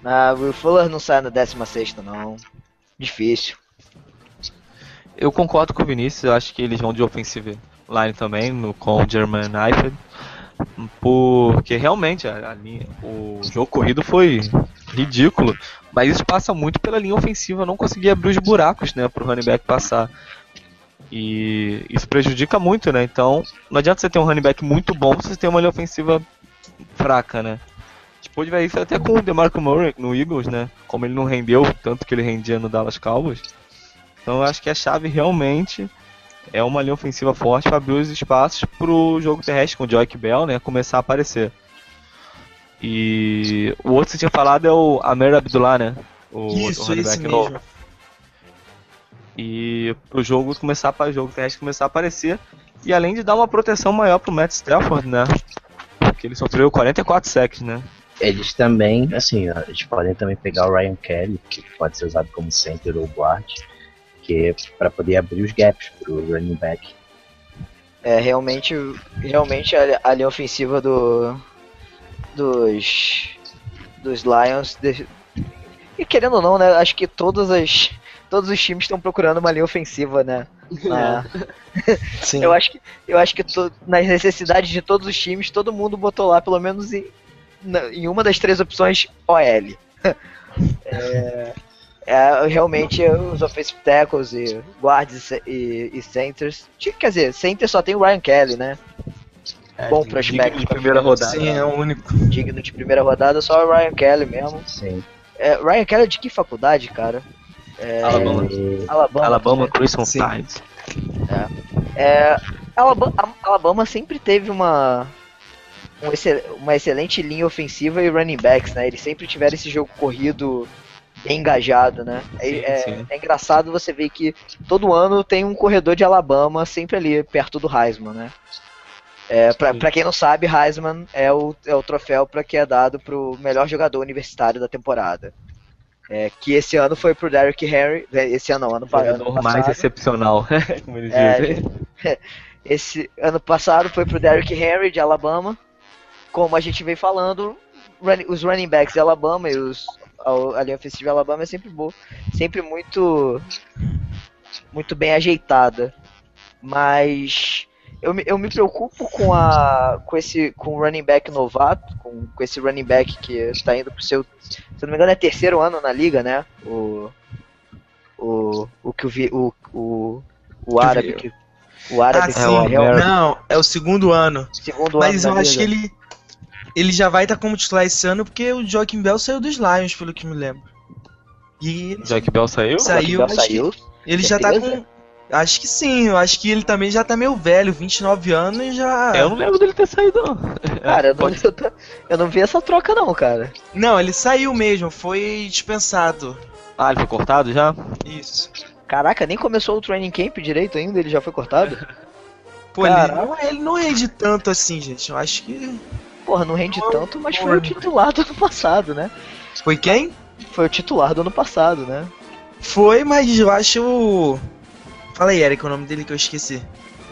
Ah, Will Fuller não sai na 16 não. Difícil. Eu concordo com o Vinícius, eu acho que eles vão de offensive line também, no, com o German Knife. Porque realmente a, a linha, o jogo corrido foi ridículo. Mas isso passa muito pela linha ofensiva não conseguir abrir os buracos né, para o running back passar. E isso prejudica muito, né? Então não adianta você ter um running back muito bom se você tem uma linha ofensiva fraca, né? Pôde ver isso até com o DeMarco Murray no Eagles, né? Como ele não rendeu tanto que ele rendia no Dallas Cowboys. Então eu acho que a chave realmente é uma linha ofensiva forte para abrir os espaços para o jogo terrestre com o Joyke Bell, né? Começar a aparecer. E o outro que você tinha falado é o Amer Abdullah, né? O, Isso, o esse mesmo. Novo. E pro jogo começar para o jogo terrestre começar a aparecer e além de dar uma proteção maior pro Matt Stafford, né? Porque ele sofreu 44 sacks, né? Eles também, assim, eles podem também pegar o Ryan Kelly, que pode ser usado como center ou guard, que é para poder abrir os gaps pro running back. É, realmente, realmente a, a linha ofensiva do dos dos Lions de, e querendo ou não, né, acho que todas as todos os times estão procurando uma linha ofensiva, né? Na... Sim. eu acho que eu acho que to, nas necessidades de todos os times, todo mundo botou lá pelo menos em, uma das três opções OL. é, é, realmente os offensive tackles e guards e, e, centers. Quer dizer, center só tem o Ryan Kelly, né? É, Bom prospect de primeira rodada. Sim, é o único. Digno de primeira rodada, só o Ryan Kelly mesmo. Sim. É, Ryan Kelly é de que faculdade, cara? É, Alabama. Alabama, Alabama né? Crimson Tides. É. é, Alabama, Alabama sempre teve uma um excel, uma excelente linha ofensiva e running backs, né? Eles sempre tiveram esse jogo corrido engajado, né? É, sim, é, sim. é, engraçado você ver que todo ano tem um corredor de Alabama sempre ali perto do Heisman, né? É, pra, pra quem não sabe, Heisman é o, é o troféu para que é dado pro melhor jogador universitário da temporada. É, que esse ano foi pro Derrick Henry. É, esse ano não, ano, ano passado. mais excepcional, como eles é, dizem. Esse ano passado foi pro Derrick Henry de Alabama como a gente vem falando, os running backs de Alabama e os, a, a linha ofensiva de Alabama é sempre boa, sempre muito muito bem ajeitada. Mas eu, eu me preocupo com a com esse com o running back novato, com, com esse running back que está indo pro seu, se não me engano é terceiro ano na liga, né? O o o que o o, o, o árabe que o árabe ah, sim. É o não, é o segundo ano. Segundo Mas ano eu acho liga. que ele ele já vai estar tá como titular esse ano porque o Joaquim Bell saiu dos Lions, pelo que me lembro. E ele... Joaquim Bell saiu? Saiu, Bell saiu. Ele já tá com. Acho que sim, eu acho que ele também já tá meio velho, 29 anos e já. Eu não lembro dele ter saído, não. Cara, eu não, eu, tô, eu não vi essa troca, não, cara. Não, ele saiu mesmo, foi dispensado. Ah, ele foi cortado já? Isso. Caraca, nem começou o training camp direito ainda, ele já foi cortado? Pô, ele, não, ele não rende tanto assim, gente. Eu acho que. Porra, não rende tanto, mas foi o titular do ano passado, né? Foi quem? Foi o titular do ano passado, né? Foi, mas eu acho. Fala aí, Eric, o nome dele que eu esqueci.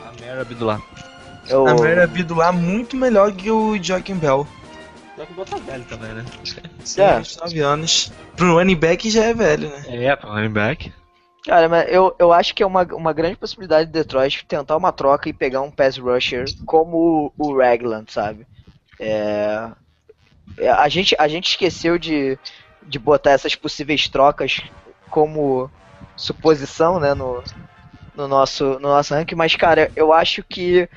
Amer Abdullah. Eu... A Mary Abdullah muito melhor que o Joaquim Bell. Só que bota velho também, né? Sim, É. 29 anos. Pro running back já é velho, né? É, pro running back. Cara, mas eu, eu acho que é uma, uma grande possibilidade de Detroit tentar uma troca e pegar um pass rusher como o, o Ragland, sabe? É, é, a, gente, a gente esqueceu de, de botar essas possíveis trocas como suposição, né, no, no, nosso, no nosso ranking, mas, cara, eu acho que,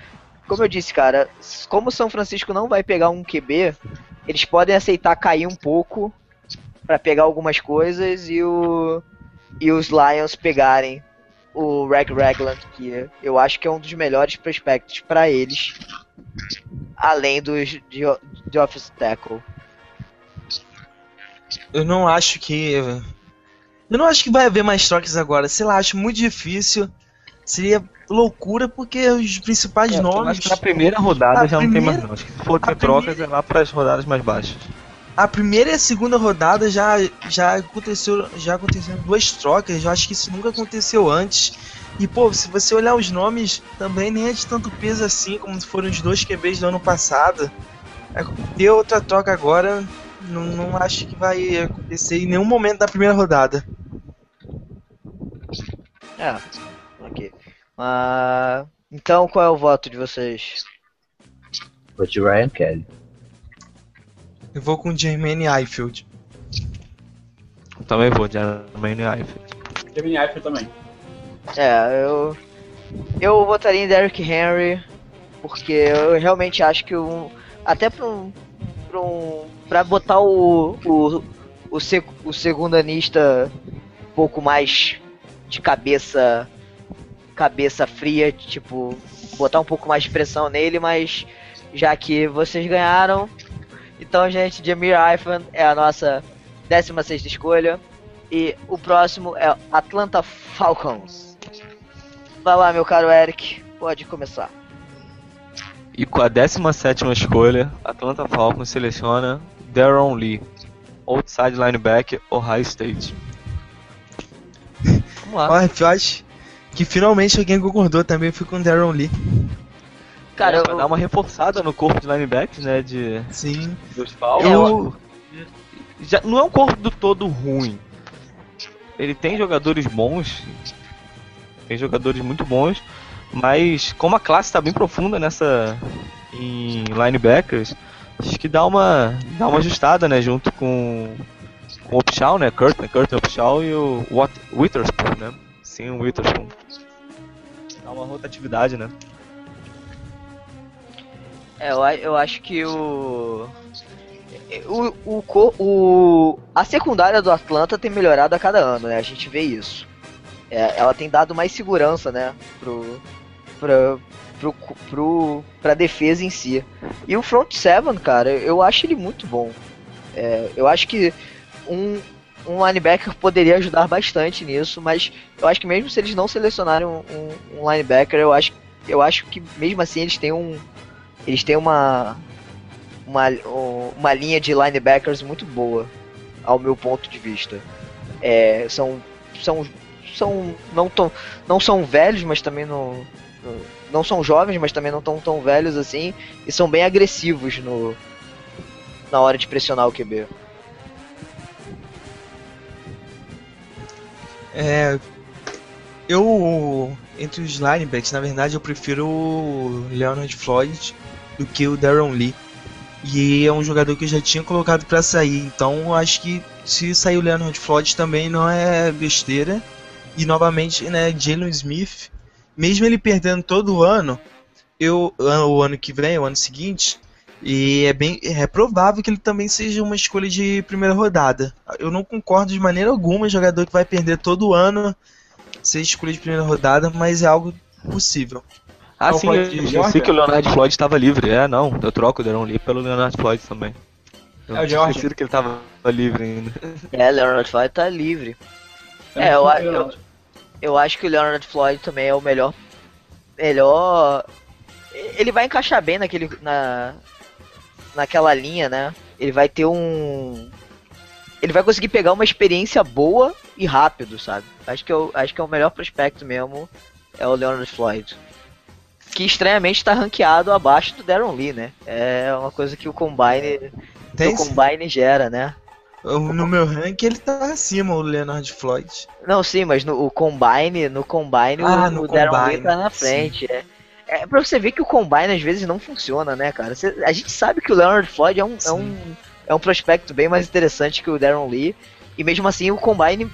como eu disse, cara, como o São Francisco não vai pegar um QB, eles podem aceitar cair um pouco pra pegar algumas coisas e o e os Lions pegarem o Reg Ragland, que eu acho que é um dos melhores prospectos pra eles, além dos de, de office tackle. Eu não acho que. Eu não acho que vai haver mais trocas agora. Sei lá, acho muito difícil. Seria loucura porque os principais É, nomes. Pra primeira rodada A já não tem mais primeira- não. Acho que se for ter trocas primeira- é lá pras rodadas mais baixas. A primeira e a segunda rodada já, já aconteceu. Já aconteceram duas trocas. Eu acho que isso nunca aconteceu antes. E pô, se você olhar os nomes, também nem é de tanto peso assim, como foram os dois QBs do ano passado. É, Ter outra troca agora, não, não acho que vai acontecer em nenhum momento da primeira rodada. É, ok. Ah, então qual é o voto de vocês? Vou de Ryan Kelly. Eu vou com o Jermaine Eiffeld. Eu também vou, de Jermaine Eifert. Kevin Eifert também. É, eu eu votaria em Derrick Henry porque eu realmente acho que um, até para um, pra um para botar o o, o, seg, o segundanista um pouco mais de cabeça cabeça fria, tipo, botar um pouco mais de pressão nele, mas já que vocês ganharam, então, gente, Jamir Eifan é a nossa 16ª escolha e o próximo é Atlanta Falcons. Vai lá, meu caro Eric, pode começar. E com a 17 escolha, Atlanta Falcons seleciona Daron Lee, outside linebacker, Ohio State. Vamos lá. Olha, eu acho que finalmente alguém concordou também. Fui com o Darren Lee. Cara, é, eu, pra dar uma reforçada no corpo de linebackers, né, de, Sim. dos Falcons. Eu, Já, não é um corpo do todo ruim. Ele tem jogadores bons, tem jogadores muito bons, mas como a classe está bem profunda nessa em linebackers, acho que dá uma dá uma ajustada, né, junto com com o Upshaw, né, Kurt, né, Kurt Upshaw e o Wat, Witherspoon, né? Sim, o Witherspoon. Dá uma rotatividade, né? é, eu, eu acho que o o, o, o a secundária do Atlanta tem melhorado a cada ano, né? A gente vê isso. É, ela tem dado mais segurança, né, pro pra, pro, pro, pra defesa em si. E o front seven, cara, eu acho ele muito bom. É, eu acho que um, um linebacker poderia ajudar bastante nisso, mas eu acho que mesmo se eles não selecionarem um, um- um linebacker, eu acho, eu acho que mesmo assim eles têm um. Eles têm uma, uma. uma linha de linebackers muito boa, ao meu ponto de vista. É, são. são. São. não tão. não são velhos, mas também não. Não são jovens, mas também não tão tão velhos assim. E são bem agressivos no. Na hora de pressionar o QB. é, eu, entre os linebacks, na verdade, eu prefiro o Leonard Floyd do que o Darren Lee. E é um jogador que eu já tinha colocado pra sair. Então, acho que se sair o Leonard Floyd também não é besteira. E novamente, né, Jalen Smith, mesmo ele perdendo todo ano, eu o ano que vem, o ano seguinte, e é bem é provável que ele também seja uma escolha de primeira rodada. Eu não concordo de maneira alguma jogador que vai perder todo ano ser escolha de primeira rodada, mas é algo possível. Ah, Não, sim, eu Georgia? que o Leonard Floyd estava livre. É, não, eu troco o Daron Lee pelo Leonard Floyd também. Eu É o esquecido que ele estava livre ainda. É, Leonard Floyd tá livre. É, eu, eu, eu acho que o Leonard Floyd também é o melhor. Melhor ele vai encaixar bem naquele na naquela linha, né? Ele vai ter um ele vai conseguir pegar uma experiência boa e rápido, sabe? Acho que eu acho que é o melhor prospecto mesmo é o Leonard Floyd. Que estranhamente tá ranqueado abaixo do Darren Lee, né? É uma coisa que o Combine, Tem o Combine gera, né? No meu ranking ele tá acima, o Leonard Floyd. Não, sim, mas no o Combine, no Combine Ah, o, no o Darren Lee Combine, tá na sim. frente. É, é pra você ver que o Combine às vezes não funciona, né, cara? A gente sabe que o Leonard Floyd é um, é, um, é um prospecto bem mais interessante que o Darren Lee. E mesmo assim o Combine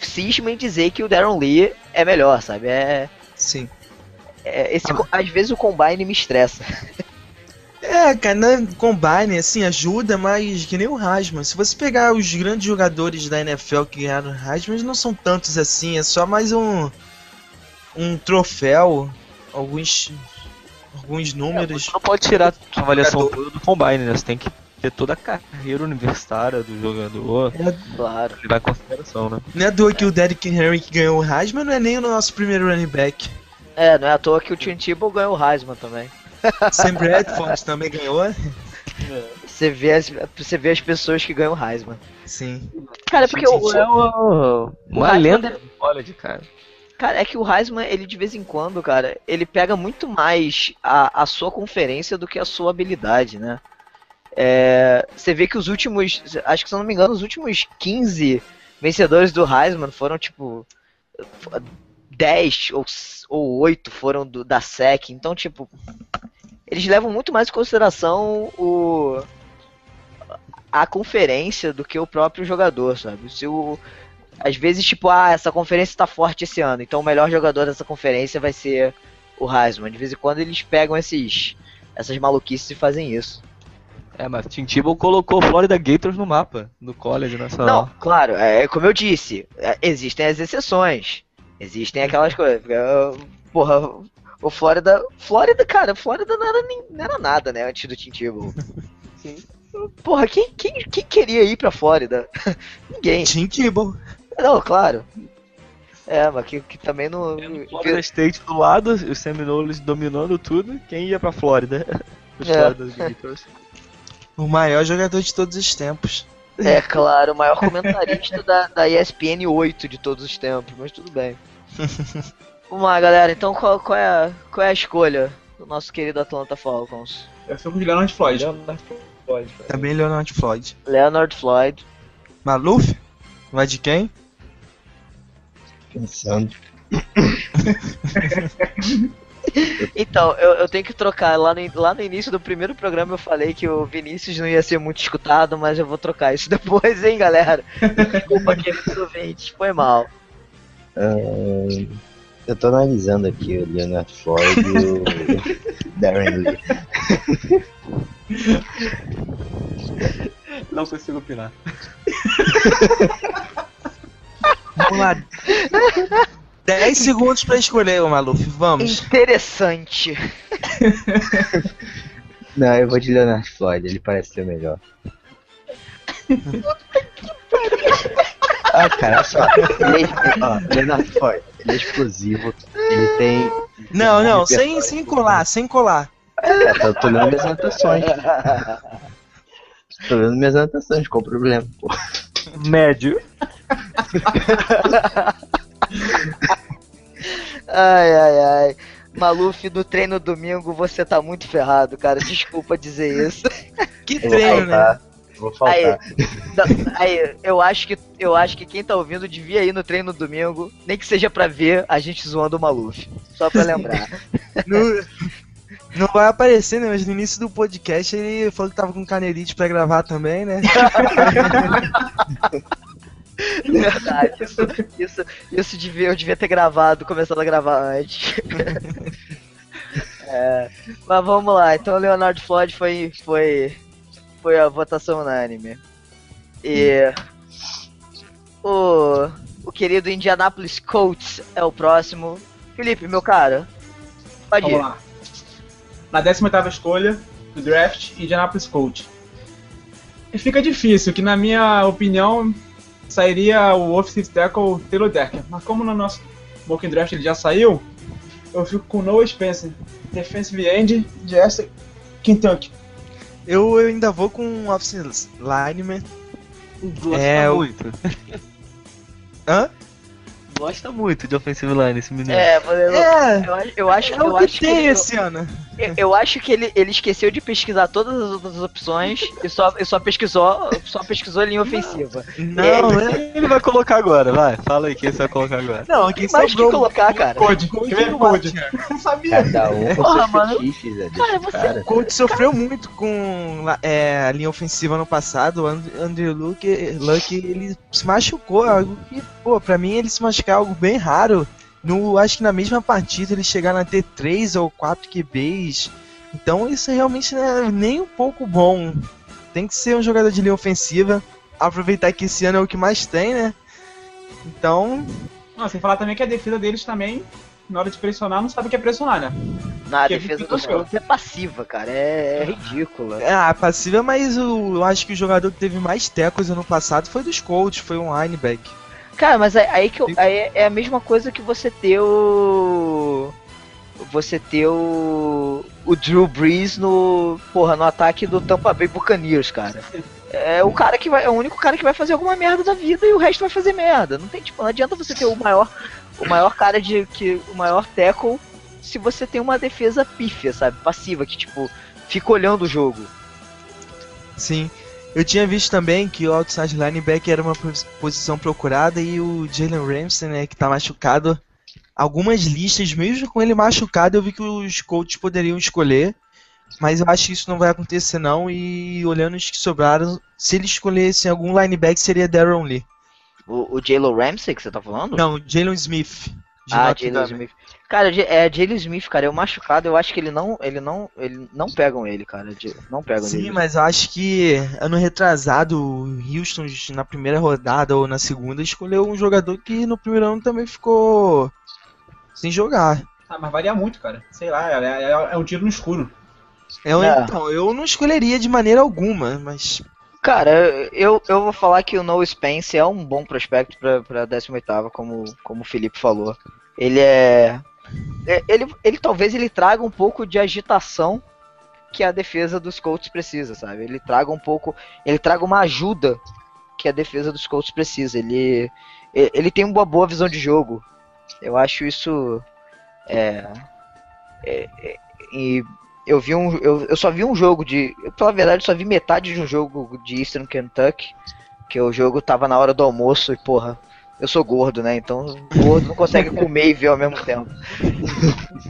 cisma em dizer que o Darren Lee é melhor, sabe? É, Sim. é- esse, Ah. às vezes o Combine me estressa. É, cara, na Combine, assim, ajuda, mas que nem o Heisman. Se você pegar os grandes jogadores da NFL que ganharam o eles não são tantos assim, é só mais um um troféu, alguns alguns números. Você não pode tirar a avaliação toda do combine, né? Você tem que ter toda a carreira universitária do jogador. Claro. Levar em consideração, né? Não é à toa que o Derrick Henry que ganhou o Heisman não é nem o nosso primeiro running back. É, não é à toa que o Tim Tebow ganhou o Heisman também. Sam Bradford também ganhou. Você vê, as, você vê as pessoas que ganham o Heisman. Sim. Cara, porque o, é uma, lenda do college, cara. Cara, é que o Heisman, ele de vez em quando, cara, ele pega muito mais a, a sua conferência do que a sua habilidade, né? É, você vê que os últimos, acho que se eu não me engano, os últimos 15 vencedores do Heisman foram tipo 10 ou, ou 8 foram do, da SEC, então tipo, eles levam muito mais em consideração o a conferência do que o próprio jogador, sabe? Se o às vezes, tipo, ah, essa conferência tá forte esse ano, então o melhor jogador dessa conferência vai ser o Heisman. De vez em quando eles pegam esses, essas maluquices e fazem isso. É, mas Tim Tebow colocou Florida Gators no mapa do college nacional. Não, claro, é como eu disse, é, existem as exceções. Existem aquelas coisas. ah, Porra, o Flórida. Flórida, cara, Flórida não era, nem- não era nada, né, antes do Tim Tebow. Porra, quem, quem, quem queria ir pra Flórida? Ninguém. Tim Tebow. Não, claro. É, mas que, que também não. Que- Florida State do lado, os Seminoles dominando tudo, quem ia pra Flórida? Os É. Florida. O maior jogador de todos os tempos. É, claro, o maior comentarista da, da ESPN 8 de todos os tempos, mas tudo bem. Vamos lá, galera. Então, qual, qual, é, a, qual é a escolha do nosso querido Atlanta Falcons? Eu sou com o Leonard Floyd. Também Leonard Floyd. Leonard Floyd. Maluf? Vai de quem? Pensando. Então, eu, eu tenho que trocar. Lá no, lá no início do primeiro programa eu falei que o Vinícius não ia ser muito escutado, mas eu vou trocar isso depois, hein, galera? Desculpa, queridos ouvintes. Foi mal. Ahn, eu tô analisando aqui o Leonard Floyd e o Darren Lee. Não consigo opinar. Vamos lá. 10 segundos pra escolher o Maluf. Vamos. Interessante. Não, eu vou de Leonard Floyd, ele parece ser melhor. Ah, cara, olha só. Ele é, ó, Leonard Floyd, ele é explosivo, ele tem. Não, não, sem, sem colar, sem colar. É, tô, tô lendo minhas anotações. Tô lendo minhas anotações, qual o problema? Pô. Médio. Ai, ai, ai. Maluf, no treino domingo você tá muito ferrado, cara. Desculpa dizer isso. Que treino, né? Vou faltar. Não, Aí, eu acho que eu acho que quem tá ouvindo devia ir no treino domingo, nem que seja pra ver a gente zoando o Maluf. Só pra lembrar. Não, não vai aparecer, né? Mas no início do podcast ele falou que tava com canelite pra gravar também, né? Verdade. Isso, isso, isso devia, eu devia ter gravado, começado a gravar antes. É, mas vamos lá, então o Leonard Floyd foi, foi, foi a votação unânime. E o, o querido Indianapolis Colts é o próximo. Felipe, meu cara, pode Vamos ir. lá. Na 18 escolha do draft, Indianapolis Colts. E fica difícil, que na minha opinião sairia o offensive tackle Taylor Decker. Mas como no nosso mock draft ele já saiu, eu fico com Noah Spencer, Defensive End, Jesse Kentucky. Eu, eu ainda vou com offensive lineman. Gosta É, muito. Hã? Gosta muito de offensive line esse menino. É, eu, É, eu acho, eu acho, é eu o que acho que tem ele- esse ano. Eu, eu acho que ele, ele esqueceu de pesquisar todas as outras opções e só, e só pesquisou só pesquisou linha ofensiva. Não, é. Quem ele vai colocar agora? Vai, fala aí quem você vai colocar agora. Não, quem Mais que colocar, cara. Code, do Code? Não sabia. Cada um com Porra, seus mano. fetiches, é, Cara, você- caras. O Coach sofreu muito com é, a linha ofensiva no passado. O And- Andrew Luck, Luck ele se machucou. Algo que, pô, pra mim ele se machucar é algo bem raro. No, acho que na mesma partida ele chegaram a ter 3 ou 4 QBs. Então isso realmente não é nem um pouco bom. Tem que ser um jogador de linha ofensiva. Aproveitar que esse ano é o que mais tem, né? Então, Não, sem falar também que a defesa deles também, na hora de pressionar, não sabe o que é pressionar, né? Na Que defesa show. Colts é passiva, cara. É, é ridícula. Ah, passiva, mas o, eu acho que o jogador que teve mais tecos ano passado foi dos Colts, foi um linebacker. Cara, mas aí, aí que eu- aí é a mesma coisa que você ter o. Você ter o. O Drew Brees no. Porra, no ataque do Tampa Bay Buccaneers, cara. É o cara que vai. É o único cara que vai fazer alguma merda da vida e o resto vai fazer merda. Não tem, tipo, não adianta você ter o maior. O maior cara de. que O maior tackle se você tem uma defesa pífia, sabe? Passiva, que tipo, fica olhando o jogo. Sim. Eu tinha visto também que o outside linebacker era uma pos- posição procurada e o Jalen Ramsey, né, que tá machucado. Algumas listas, mesmo com ele machucado, eu vi que os coaches poderiam escolher. Mas eu acho que isso não vai acontecer não. E olhando os que sobraram, se eles escolhessem algum linebacker seria Darren Lee. O, o Jalen Ramsey que você tá falando? Não, Jalen Smith. Ah, Jalen. Smith. Cara, é Jalen Smith, cara, eu machucado, eu acho que ele não, ele não, ele não pegam ele, cara, não pegam Sim, ele. mas eu acho que ano retrasado, o Houston na primeira rodada ou na segunda escolheu um jogador que no primeiro ano também ficou sem jogar. Ah, mas varia muito, cara. Sei lá, é, é- é um tiro no escuro. Eu, É. Então, eu não escolheria de maneira alguma, mas Cara, eu, eu vou falar que o Noah Spence é um bom prospecto pra, pra 18ª, como, como o Felipe falou. Ele é, é- ele, ele talvez ele traga um pouco de agitação que a defesa dos Colts precisa, sabe? Ele traga um pouco, ele traga uma ajuda que a defesa dos Colts precisa. Ele, ele tem uma boa visão de jogo. Eu acho isso é, é- é- e eu vi um eu, eu só vi um jogo de, pela verdade, só vi metade de um jogo de Eastern Kentucky, que o jogo tava na hora do almoço e porra, eu sou gordo, né? Então, gordo não consegue comer e ver ao mesmo tempo.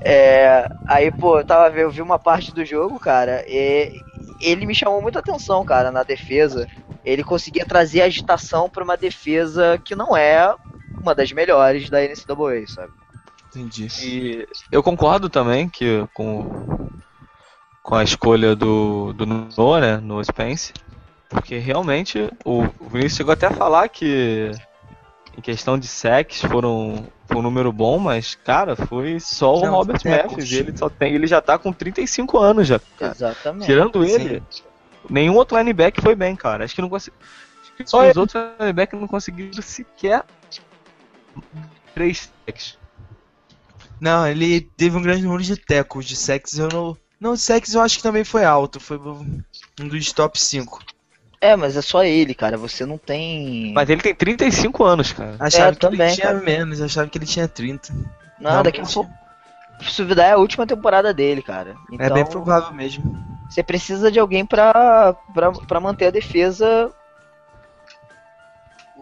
É, aí, pô, eu tava vendo, eu vi uma parte do jogo, cara, e ele me chamou muita atenção, cara, na defesa. Ele conseguia trazer agitação pra uma defesa que não é uma das melhores da NCAA, sabe? entendi. E eu concordo também que com, com a escolha do, do Noah, né, no Spence, porque realmente o, o Vinícius chegou até a falar que em questão de sacks foram foi um número bom, mas cara, foi só o Não, Robert. Matthews, e ele só tem, ele já tá com 35 anos já. cara. Exatamente. Tirando ele, nenhum outro linebacker foi bem, cara. Acho que não consegui, Só os ele. outros linebackers não conseguiram sequer três sacks. Não, ele teve um grande número de tecos, de sacks eu não... Não, sacks eu acho que também foi alto, foi um dos top 5. É, mas é só ele, cara. Você não tem. Mas ele tem 35 anos, cara. Achava que também, ele tinha cara. menos, achava que ele tinha 30. Não, daqui a pouco. Se duvidar, é a última temporada dele, cara. Então, É bem provável mesmo. Você precisa de alguém pra, pra, pra manter a defesa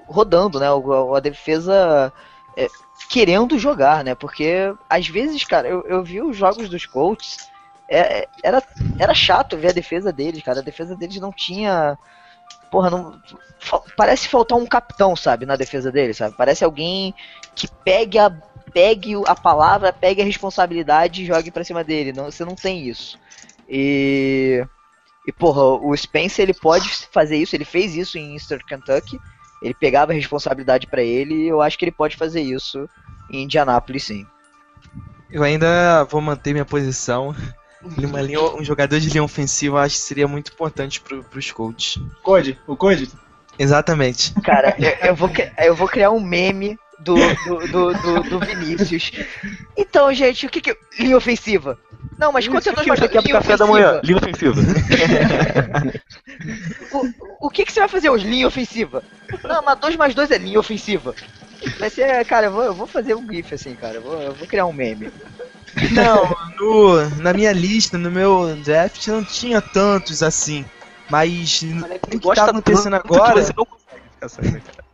rodando, né? O- A, defesa é, querendo jogar, né? Porque às vezes, cara, eu, eu vi os jogos dos Colts. é- é- era, era chato ver a defesa deles, cara. A defesa deles não tinha. Porra, não. Parece faltar um capitão, sabe, na defesa deles, sabe? Parece alguém que pegue a, pegue a palavra, pegue a responsabilidade e jogue pra cima dele. Não, você não tem isso. E. E, porra, o Spencer ele pode fazer isso, ele fez isso em Eastern Kentucky. Ele pegava a responsabilidade pra ele e eu acho que ele pode fazer isso em Indianápolis, sim. Eu ainda vou manter minha posição. Uma linha- um jogador de linha ofensiva eu acho que seria muito importante pro, pros coaches. Code, o Code. Exatamente. Cara, eu, eu vou, eu vou criar um meme do, do, do, do, do Vinícius. Então, gente, o que que. Linha ofensiva. Não, mas quanto é O 2 que mais você 2? quer pro Linha café da manhã? Linha ofensiva. O, o que que você vai fazer hoje? Linha ofensiva. Não, mas 2 mais 2 é linha ofensiva. Vai ser, cara, eu vou, eu vou fazer um GIF assim, cara. Eu vou, eu vou criar um meme. Não, no, na minha lista, no meu draft, não tinha tantos assim. Mas no Ele o que gosta tá acontecendo agora, Você não consegue ficar saindo, cara.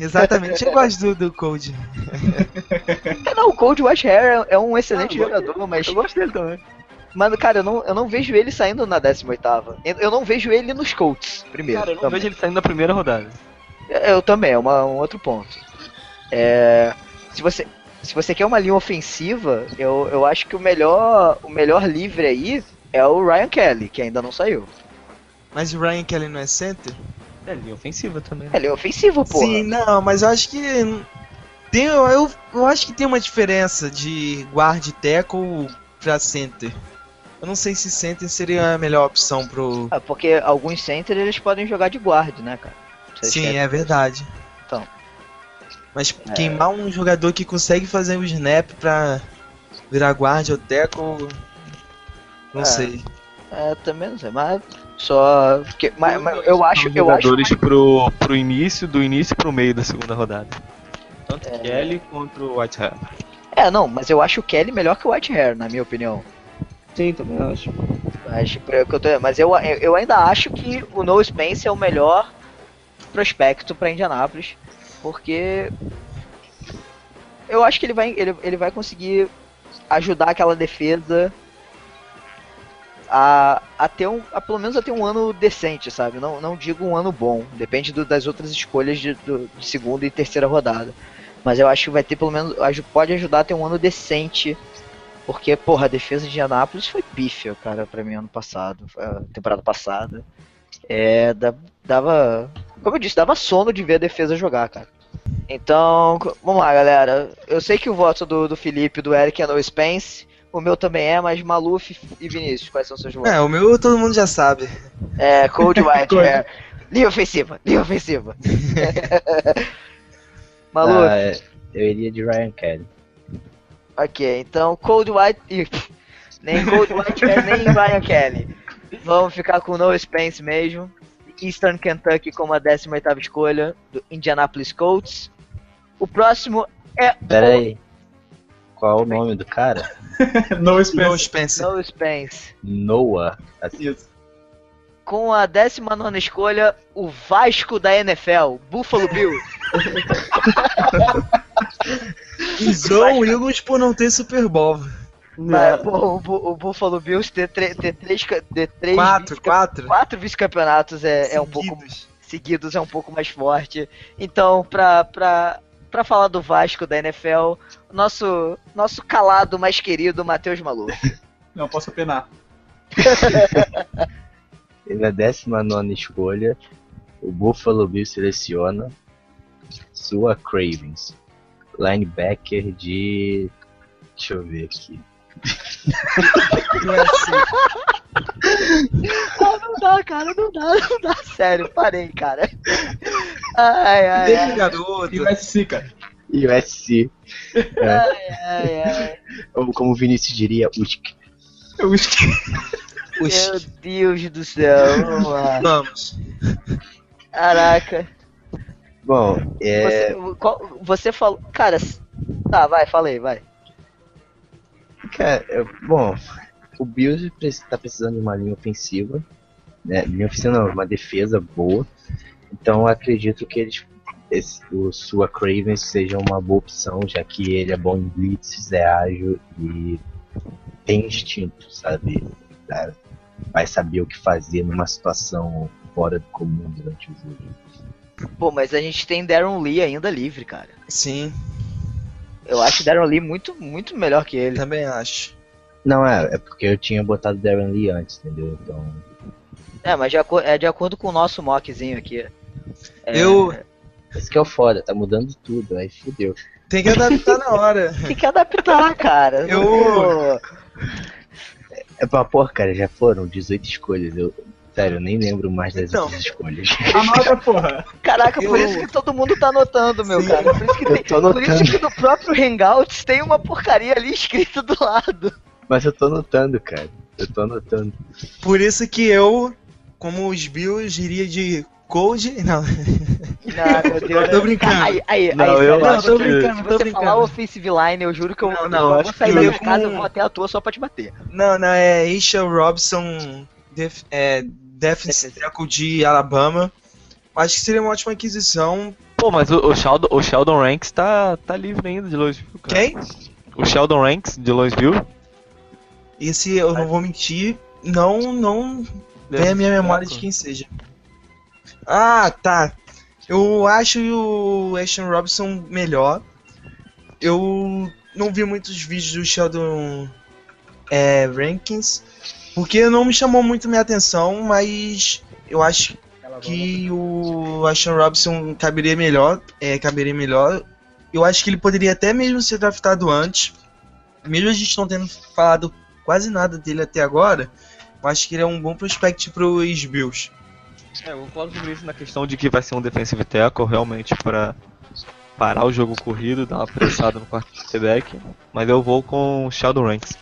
exatamente, eu gosto do, do Code. É, Não, o Cold White Hair é, é um excelente Ah, eu jogador, mas. Eu gosto dele também. Mano, cara, eu não, eu não vejo ele saindo na 18 Eu eu não vejo ele nos Colts, primeiro. Cara, eu não também. vejo ele saindo na primeira rodada. Eu também, é uma- um outro ponto. É, se, você, se você quer uma linha ofensiva, eu, eu acho que o melhor, o melhor livre aí é o Ryan Kelly, que ainda não saiu. Mas o Ryan Kelly não é center? É linha ofensiva também. Ele é ofensivo, pô. Sim, não, mas eu acho que. Tem, eu, eu acho que tem uma diferença de guard e tackle pra center. Eu não sei se center seria a melhor opção pro. Ah, porque alguns centers eles podem jogar de guard, né, cara? Vocês Sim, querem- é verdade. Então. Mas queimar um jogador que consegue fazer o snap pra virar guard ou tackle. Não É. sei. É, também não sei, mas só. Porque, mas, mas eu acho, eu acho. jogadores pro, pro início, do início pro meio da segunda rodada. Tanto É. Kelly contra o Whitehair. É, não, mas eu acho o Kelly melhor que o White Hair, na minha opinião. Sim, também acho. Acho que eu tô, mas eu, eu eu ainda acho que o No Spence é o melhor prospecto para Indianápolis, porque eu acho que ele vai, ele, ele vai conseguir ajudar aquela defesa a, a ter um, a pelo menos a ter um ano decente, sabe? Não, não digo um ano bom, depende do- das outras escolhas de, do- de segunda e terceira rodada. Mas eu acho que vai ter pelo menos, pode ajudar a ter um ano decente porque, porra, a defesa de Anápolis foi pífia, cara, pra mim ano passado, temporada passada. É, da- dava. Como eu disse, dava sono de ver a defesa jogar, cara. Então, vamos lá, galera. Eu sei que o voto do, do Felipe e do Eric é no Spence. O meu também é, mas Maluf e Vinícius, quais são seus votos? É, o meu todo mundo já sabe. É, Cold White, Cold. é. Linha ofensiva, linha ofensiva. Maluf, Ah, é, eu iria de Ryan Kelly. Ok, então Cold White. Nem Cold White nem Ryan Kelly. Vamos ficar com o No Spence mesmo. Eastern Kentucky como a 18 escolha do Indianapolis Colts. O próximo é Pera aí. Qual é o nome do cara? no No Spencer. Spencer. No Spence. Noah. Assim, Isso. Com a 19 escolha, o Vasco da NFL, Buffalo Bills. E zoam o Eagles por não ter Super Bowl. Mas, pô, o, o Buffalo Bills ter, tre- ter três, ter três Quatro, vice- quatro. quatro vice-campeonatos é, é um pouco Seguidos. seguidos é um pouco mais forte. Então, pra, pra, pra falar do Vasco da NFL, nosso, nosso calado mais querido, Matheus Malu. Não posso opinar. na 19 escolha, o Buffalo Bills seleciona sua Cravens. Linebacker de. Deixa eu ver aqui. Não é assim. Ah, não dá, cara, não dá, não dá. Sério, parei, cara. Ai, ai, Deixa o ai. garoto. E o SC, cara. USC. ai, ai, ai. Ou como o Vinícius diria, USC. Oxi. Meu Deus do céu, vamos lá. Vamos. Caraca. Bom, é. Você, qual- você falou. Cara, tá, vai, falei, vai. Cara, é, bom, o Bills tá precisando de uma linha ofensiva. Né? Linha ofensiva não, uma defesa boa. Então eu acredito que eles, esse, o sua Craven seja uma boa opção, já que ele é bom em blitzes, é ágil e tem instinto, sabe? Tá? Vai saber o que fazer numa situação fora do comum durante o jogo. Pô, mas a gente tem Darren Lee ainda livre, cara. Sim, Eu acho Darren Lee muito, muito melhor que ele. também acho. Não, é, é porque eu tinha botado Darren Lee antes, entendeu? Então. É, mas de é de acordo com o nosso mockzinho aqui. É, Eu. Esse que é o foda, tá mudando tudo, aí fudeu. Tem que adaptar na hora. Tem que adaptar, cara. Eu- É pra porra, cara, já foram 18 escolhas. Eu, Sério, eu nem lembro mais das Então. escolhas. Anota, porra. Caraca, por Eu- isso que todo mundo tá anotando, meu Sim. cara. Por isso, que Eu tem- por isso que no próprio Hangouts tem uma porcaria ali escrita do lado. Mas eu tô anotando, cara. Eu tô anotando. Por isso que eu, como os Bills, iria de Cold. Não, Não, meu Deus. Tô brincando. Aí, aí, Não, aí, eu acho tô que- brincando, Se tô você brincando. falar offensive line, eu juro que eu, Não, eu não, vou acho sair da eu minha casa, eu vou até a tua só pra te bater. não, não é Aisha Robson, def, é, defensive tackle de Alabama. Acho que seria uma ótima aquisição. Pô, mas o, o Sheldon, o Sheldon Ranks tá, tá livre ainda de Louisville, cara. Quem? O Sheldon Ranks de Louisville. Esse eu não vou mentir, não, não vem a minha memória de quem seja. Ah, tá. Eu acho o Ashton Robinson melhor. Eu não vi muitos vídeos do Sheldon é, Rankins, porque não me chamou muito minha atenção, mas eu acho que o Ashton Robinson caberia melhor, é, caberia melhor. Eu acho que ele poderia até mesmo ser draftado antes, mesmo a gente não tendo falado quase nada dele até agora. Eu acho que ele é um bom prospect pro Bills. É, eu concordo sobre isso na questão de que vai ser um defensive tackle realmente pra parar o jogo corrido, dar uma pressada no quarterback. Mas eu vou com o Sheldon Ranks.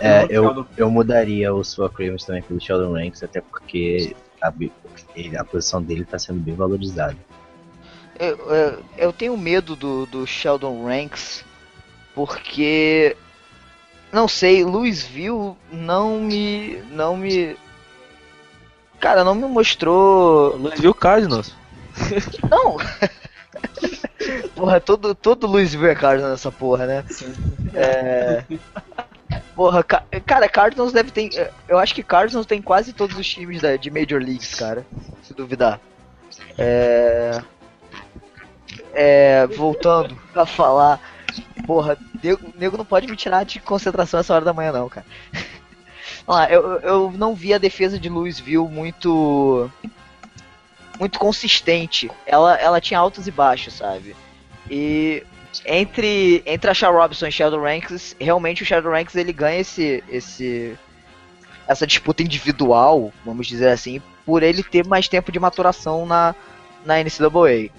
É, um eu, eu mudaria o Sua Cravens também pelo Sheldon Ranks, até porque a, a posição dele tá sendo bem valorizada. Eu, eu, eu tenho medo do, do Sheldon Ranks, porque. Não sei, Louisville não me. Não me. Cara, não me mostrou. Louisville Cardinals. Não! porra, todo, todo Louisville é Cardinals nessa porra, né? É. Porra, ca- cara, Cardinals deve ter. Eu acho que Cardinals tem quase todos os times da, de Major Leagues, cara. Se duvidar. É. É. Voltando a falar. Porra, nego, nego não pode me tirar de concentração essa hora da manhã, não, cara. Lá, eu, eu não vi a defesa de Louisville muito. Muito consistente. Ela, ela tinha altos e baixos, sabe? E entre, entre a Shao Robinson e Sheldon Ranks, realmente o Sheldon Ranks ele ganha esse, esse essa disputa individual, vamos dizer assim, por ele ter mais tempo de maturação na, na NCAA.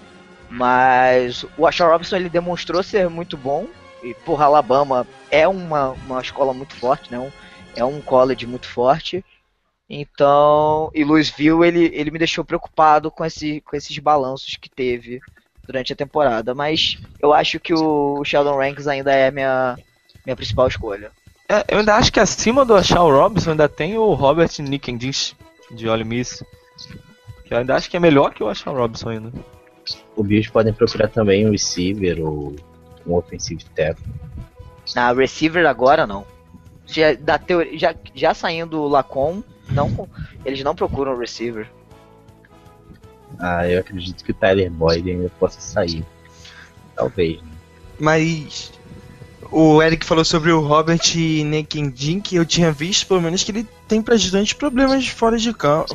Mas o Ashar Robinson ele demonstrou ser muito bom. E porra, Alabama é uma, uma escola muito forte, né? Um- é um college muito forte. Então, e Louisville ele, ele me deixou preocupado com, esse, com esses balanços que teve durante a temporada. Mas eu acho que o Sheldon Ranks ainda é minha, minha principal escolha. É, eu ainda acho que acima do Ashal Robinson ainda tem o Robert Nickendich de Ole Miss. Que eu ainda acho que é melhor que o Ashal Robinson ainda. O Bills podem procurar também um receiver ou um offensive tackle. Na receiver agora não. Já, da teoria, já, já saindo o Lacon, não, eles não procuram receiver. Ah, eu acredito que o Tyler Boyd ainda possa sair. Talvez. né? Mas o Eric falou sobre o Robert Nekendin, que eu tinha visto, pelo menos, que ele tem bastante problemas fora de campo.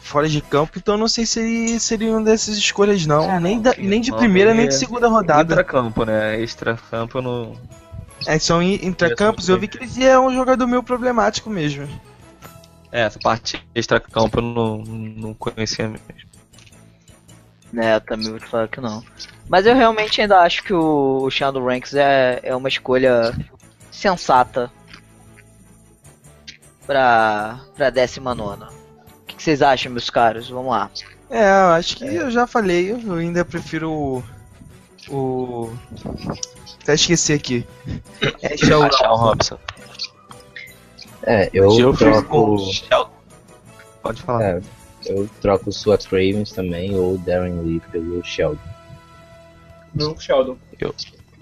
Fora de campo, então eu não sei se ele seria uma dessas escolhas, não. Ah, nem, da- nem de primeira, nem de é- segunda rodada. Intracampo, né? Extracampo eu não. É, são in- intracampos, eu vi que ele é um jogador meio problemático mesmo. É, essa parte extracampo eu não, não conhecia mesmo. Né, eu também vou te falar que não. Mas eu realmente ainda acho que o, o Sheldon Ranks é, é uma escolha sensata pra, pra 19. O que, que vocês acham, meus caros? Vamos lá. É, eu acho que eu já falei, eu ainda prefiro o. O. Até esqueci aqui. É Shell Ashal Robinson. É, eu, Eu fiz com troco. o Sheldon. Pode falar. É, eu troco sua Cravens também ou Darren Lee pelo Sheldon. Meu Sheldon.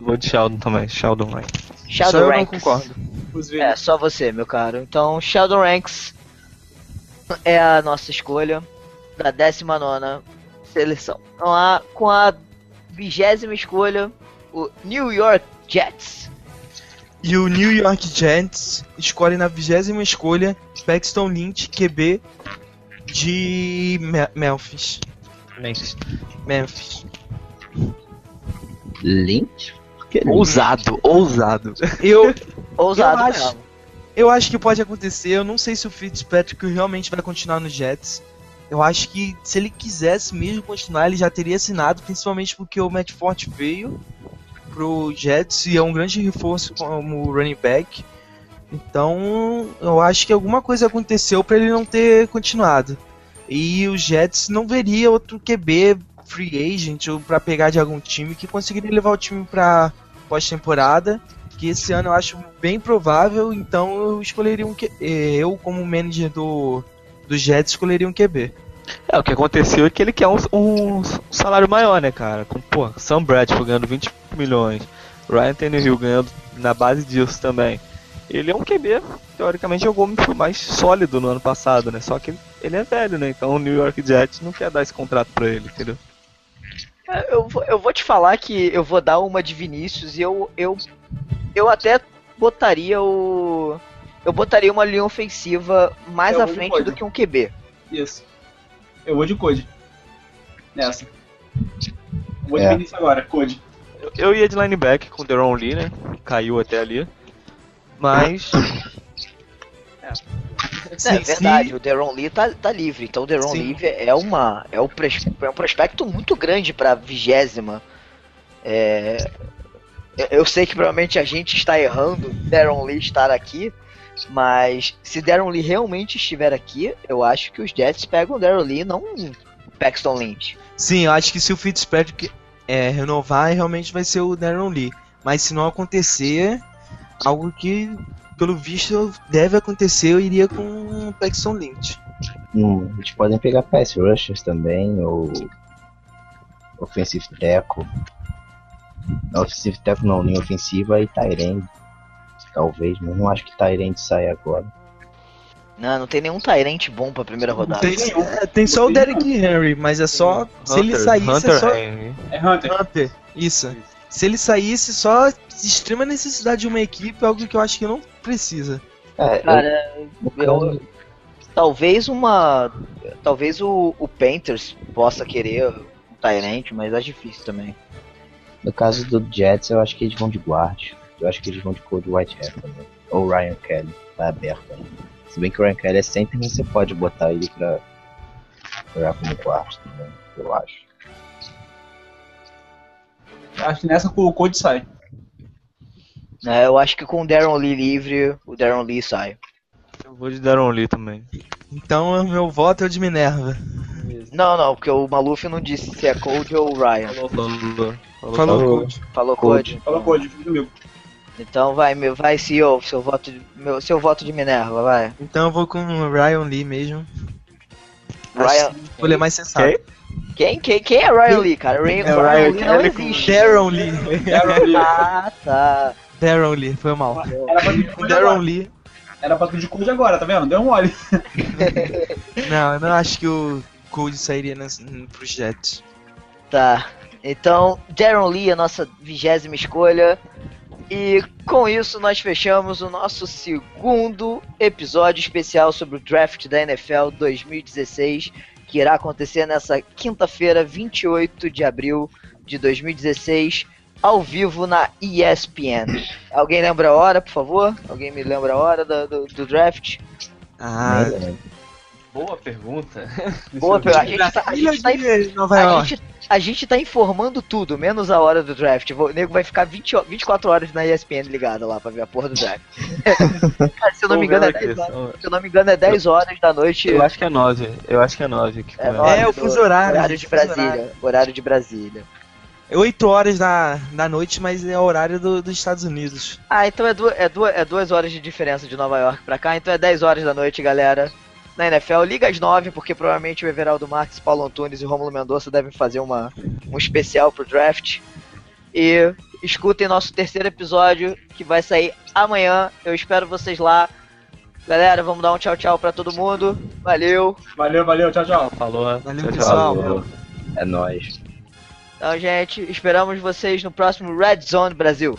Vou de Sheldon também, Sheldon Ranks. Só Sheldon eu não Ranks. concordo. É, só você, meu caro. Então, Sheldon Ranks é a nossa escolha da 19 seleção. Vamos lá, com a vigésima escolha, o New York Jets. E o New York Giants escolhe na vigésima escolha Paxton Lynch, QB de Me- Memphis. Memphis. Lynch? Ousado, ousado. Eu, Ousado Eu acho-. Eu acho que pode acontecer. Eu não sei se o Fitzpatrick realmente vai continuar no Jets. Eu acho que se ele quisesse mesmo continuar, ele já teria assinado, principalmente porque o Matt Forte veio pro Jets e é um grande reforço como running back. Então, eu acho que alguma coisa aconteceu para ele não ter continuado. E o Jets não veria outro QB free agent ou para pegar de algum time que conseguiria levar o time para pós-temporada, que esse ano eu acho bem provável, então eu escolheria um eh, eu como manager do do Jets escolheria um QB. É, o que aconteceu é que ele quer um, um salário maior, né, cara? Com, pô, Sam Bradford ganhando 20 milhões, Ryan Tannehill ganhando na base disso também. Ele é um QB, teoricamente jogou muito mais sólido no ano passado, né? Só que ele, ele é velho, né? Então o New York Jets não quer dar esse contrato pra ele, entendeu? É, eu, eu vou te falar que eu vou dar uma de Vinícius e eu, eu, eu até botaria o. Eu botaria uma linha ofensiva mais Eu à frente do que um QB. Isso. Eu vou de Code. Nessa. Vou de É. Vinícius agora, Code. Eu, eu ia de linebacker com o Deron Lee, né? Caiu até ali. Mas. é verdade, o Deron Lee tá, tá livre. Então o Deron Sim. Lee é, uma, é, um pres- é um prospecto muito grande pra vigésima. É, eu- sei que provavelmente a gente está errando Deron Lee estar aqui. Mas se Deron Lee realmente estiver aqui, eu acho que os Jets pegam o Deron Lee, não o Paxton Lynch. Sim, eu acho que se o Fitzpatrick é, renovar, realmente vai ser o Darren Lee. Mas se não acontecer, algo que, pelo visto, deve acontecer, eu iria com o Paxton Lynch. Hum, eles podem pegar pass rushers também, ou offensive tackle. Não, offensive tackle não, linha ofensiva e Tyrande. Talvez, mas não acho que Tyrande sai agora. Não, não tem nenhum Tyrant bom pra primeira rodada. Tem, é, tem só o Derrick Henry, mas é só. se ele saísse, Hunter é só. Henry. É Hunter. Hunter, isso. Se ele saísse, só extrema necessidade de uma equipe, algo que eu acho que não precisa. É, Cara, eu, eu- talvez uma. Talvez o, o Panthers possa querer um Tyrant, mas é difícil também. No caso do Jets, eu acho que eles vão de guard. Eu acho que eles vão de Code Whitehair também. Ou Ryan Kelly, tá aberto ainda. Se bem que o Ryan Kelly é sempre você pode botar ele pra jogar como guard também, eu acho. Acho que nessa o Code sai. É, eu acho que com o Darren Lee livre, o Darren Lee sai. Eu vou de Deron Lee também. Então, meu voto é o de Minerva. Não, não, porque o Maluf não disse se é Code ou Ryan. Falou, falou. Falou, Falou. coach. Falou Code. Code. Fala Code, fica comigo. Então vai, meu, vai CEO, seu voto de, meu, seu voto de Minerva, vai. Então eu vou com o Ryan Lee mesmo. Ryan- Acho que Escolha mais sensata. Quem? Quem, quem, quem é Ryan Lee, cara? Ryan, É o Ryan Ryan Lee não com- existe. Darren Lee. Darren Lee. Ah, tá. Darren Lee, foi mal. Darren agora. Lee. Era pra pedir Code agora, tá vendo? Deu um mole. Não, eu não acho que o Code sairia nas, pros Jets. Tá. Então, Darren Lee é a nossa vigésima escolha. E com isso nós fechamos o nosso segundo episódio especial sobre o draft da NFL 2016, que irá acontecer nessa quinta-feira, 28 de abril de 2016, ao vivo na ESPN. Alguém lembra a hora, por favor? Alguém me lembra a hora do, do- do draft? Ah. Boa pergunta. Boa, a gente tá, a gente tá de Nova A York. gente, a gente tá informando tudo, menos a hora do draft. O nego vai ficar 20, ho- 24 horas na ESPN ligado lá pra ver a porra do draft. Cara, se eu não me engano, é 10 horas, se eu não me engano, é 10 horas da noite. Eu acho que é 9. Eu acho que é 9. Que É, começa. nove É, o fuso horário, Horário de Brasília. horário. Horário de Brasília. 8 horas da, da noite, mas é o horário do- dos Estados Unidos. Ah, então é, du é, du é duas horas de diferença de Nova York pra cá, então é 10 horas da noite, galera. Na NFL, liga às 9, porque provavelmente o Everaldo Marques, Paulo Antunes e o Romulo Mendonça devem fazer uma, um especial pro draft. E escutem nosso terceiro episódio, que vai sair amanhã. Eu espero vocês lá. Galera, vamos dar um tchau tchau pra todo mundo. Valeu. Valeu, valeu, tchau, tchau. Falou. Valeu, tchau, tchau. pessoal. Falou. É nóis. Então, gente, esperamos vocês no próximo Red Zone Brasil.